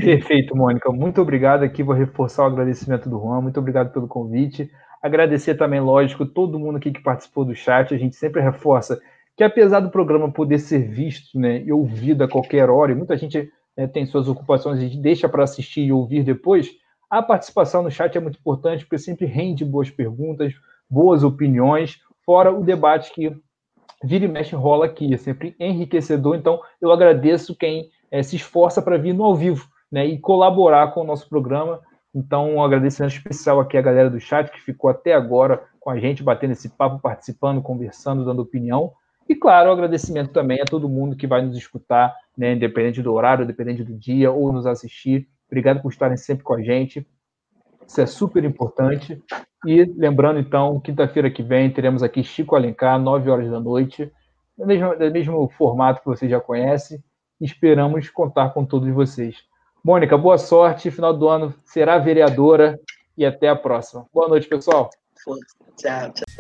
Perfeito, Mônica. Muito obrigado aqui. Vou reforçar o agradecimento do Juan. Muito obrigado pelo convite. Agradecer também, lógico, todo mundo aqui que participou do chat. A gente sempre reforça que, apesar do programa poder ser visto né, e ouvido a qualquer hora, e muita gente né, tem suas ocupações, a gente deixa para assistir e ouvir depois, a participação no chat é muito importante, porque sempre rende boas perguntas, boas opiniões fora o debate que vira e mexe rola aqui, é sempre enriquecedor. Então, eu agradeço quem é, se esforça para vir no ao vivo né, e colaborar com o nosso programa. Então, um agradecimento especial aqui à galera do chat que ficou até agora com a gente, batendo esse papo, participando, conversando, dando opinião. E, claro, um agradecimento também a todo mundo que vai nos escutar, né, independente do horário, independente do dia, ou nos assistir. Obrigado por estarem sempre com a gente. Isso é super importante. E lembrando, então, quinta-feira que vem teremos aqui Chico Alencar, 9 horas da noite, no mesmo, no mesmo formato que você já conhece. Esperamos contar com todos vocês. Mônica, boa sorte. Final do ano será vereadora e até a próxima. Boa noite, pessoal. Tchau, tchau.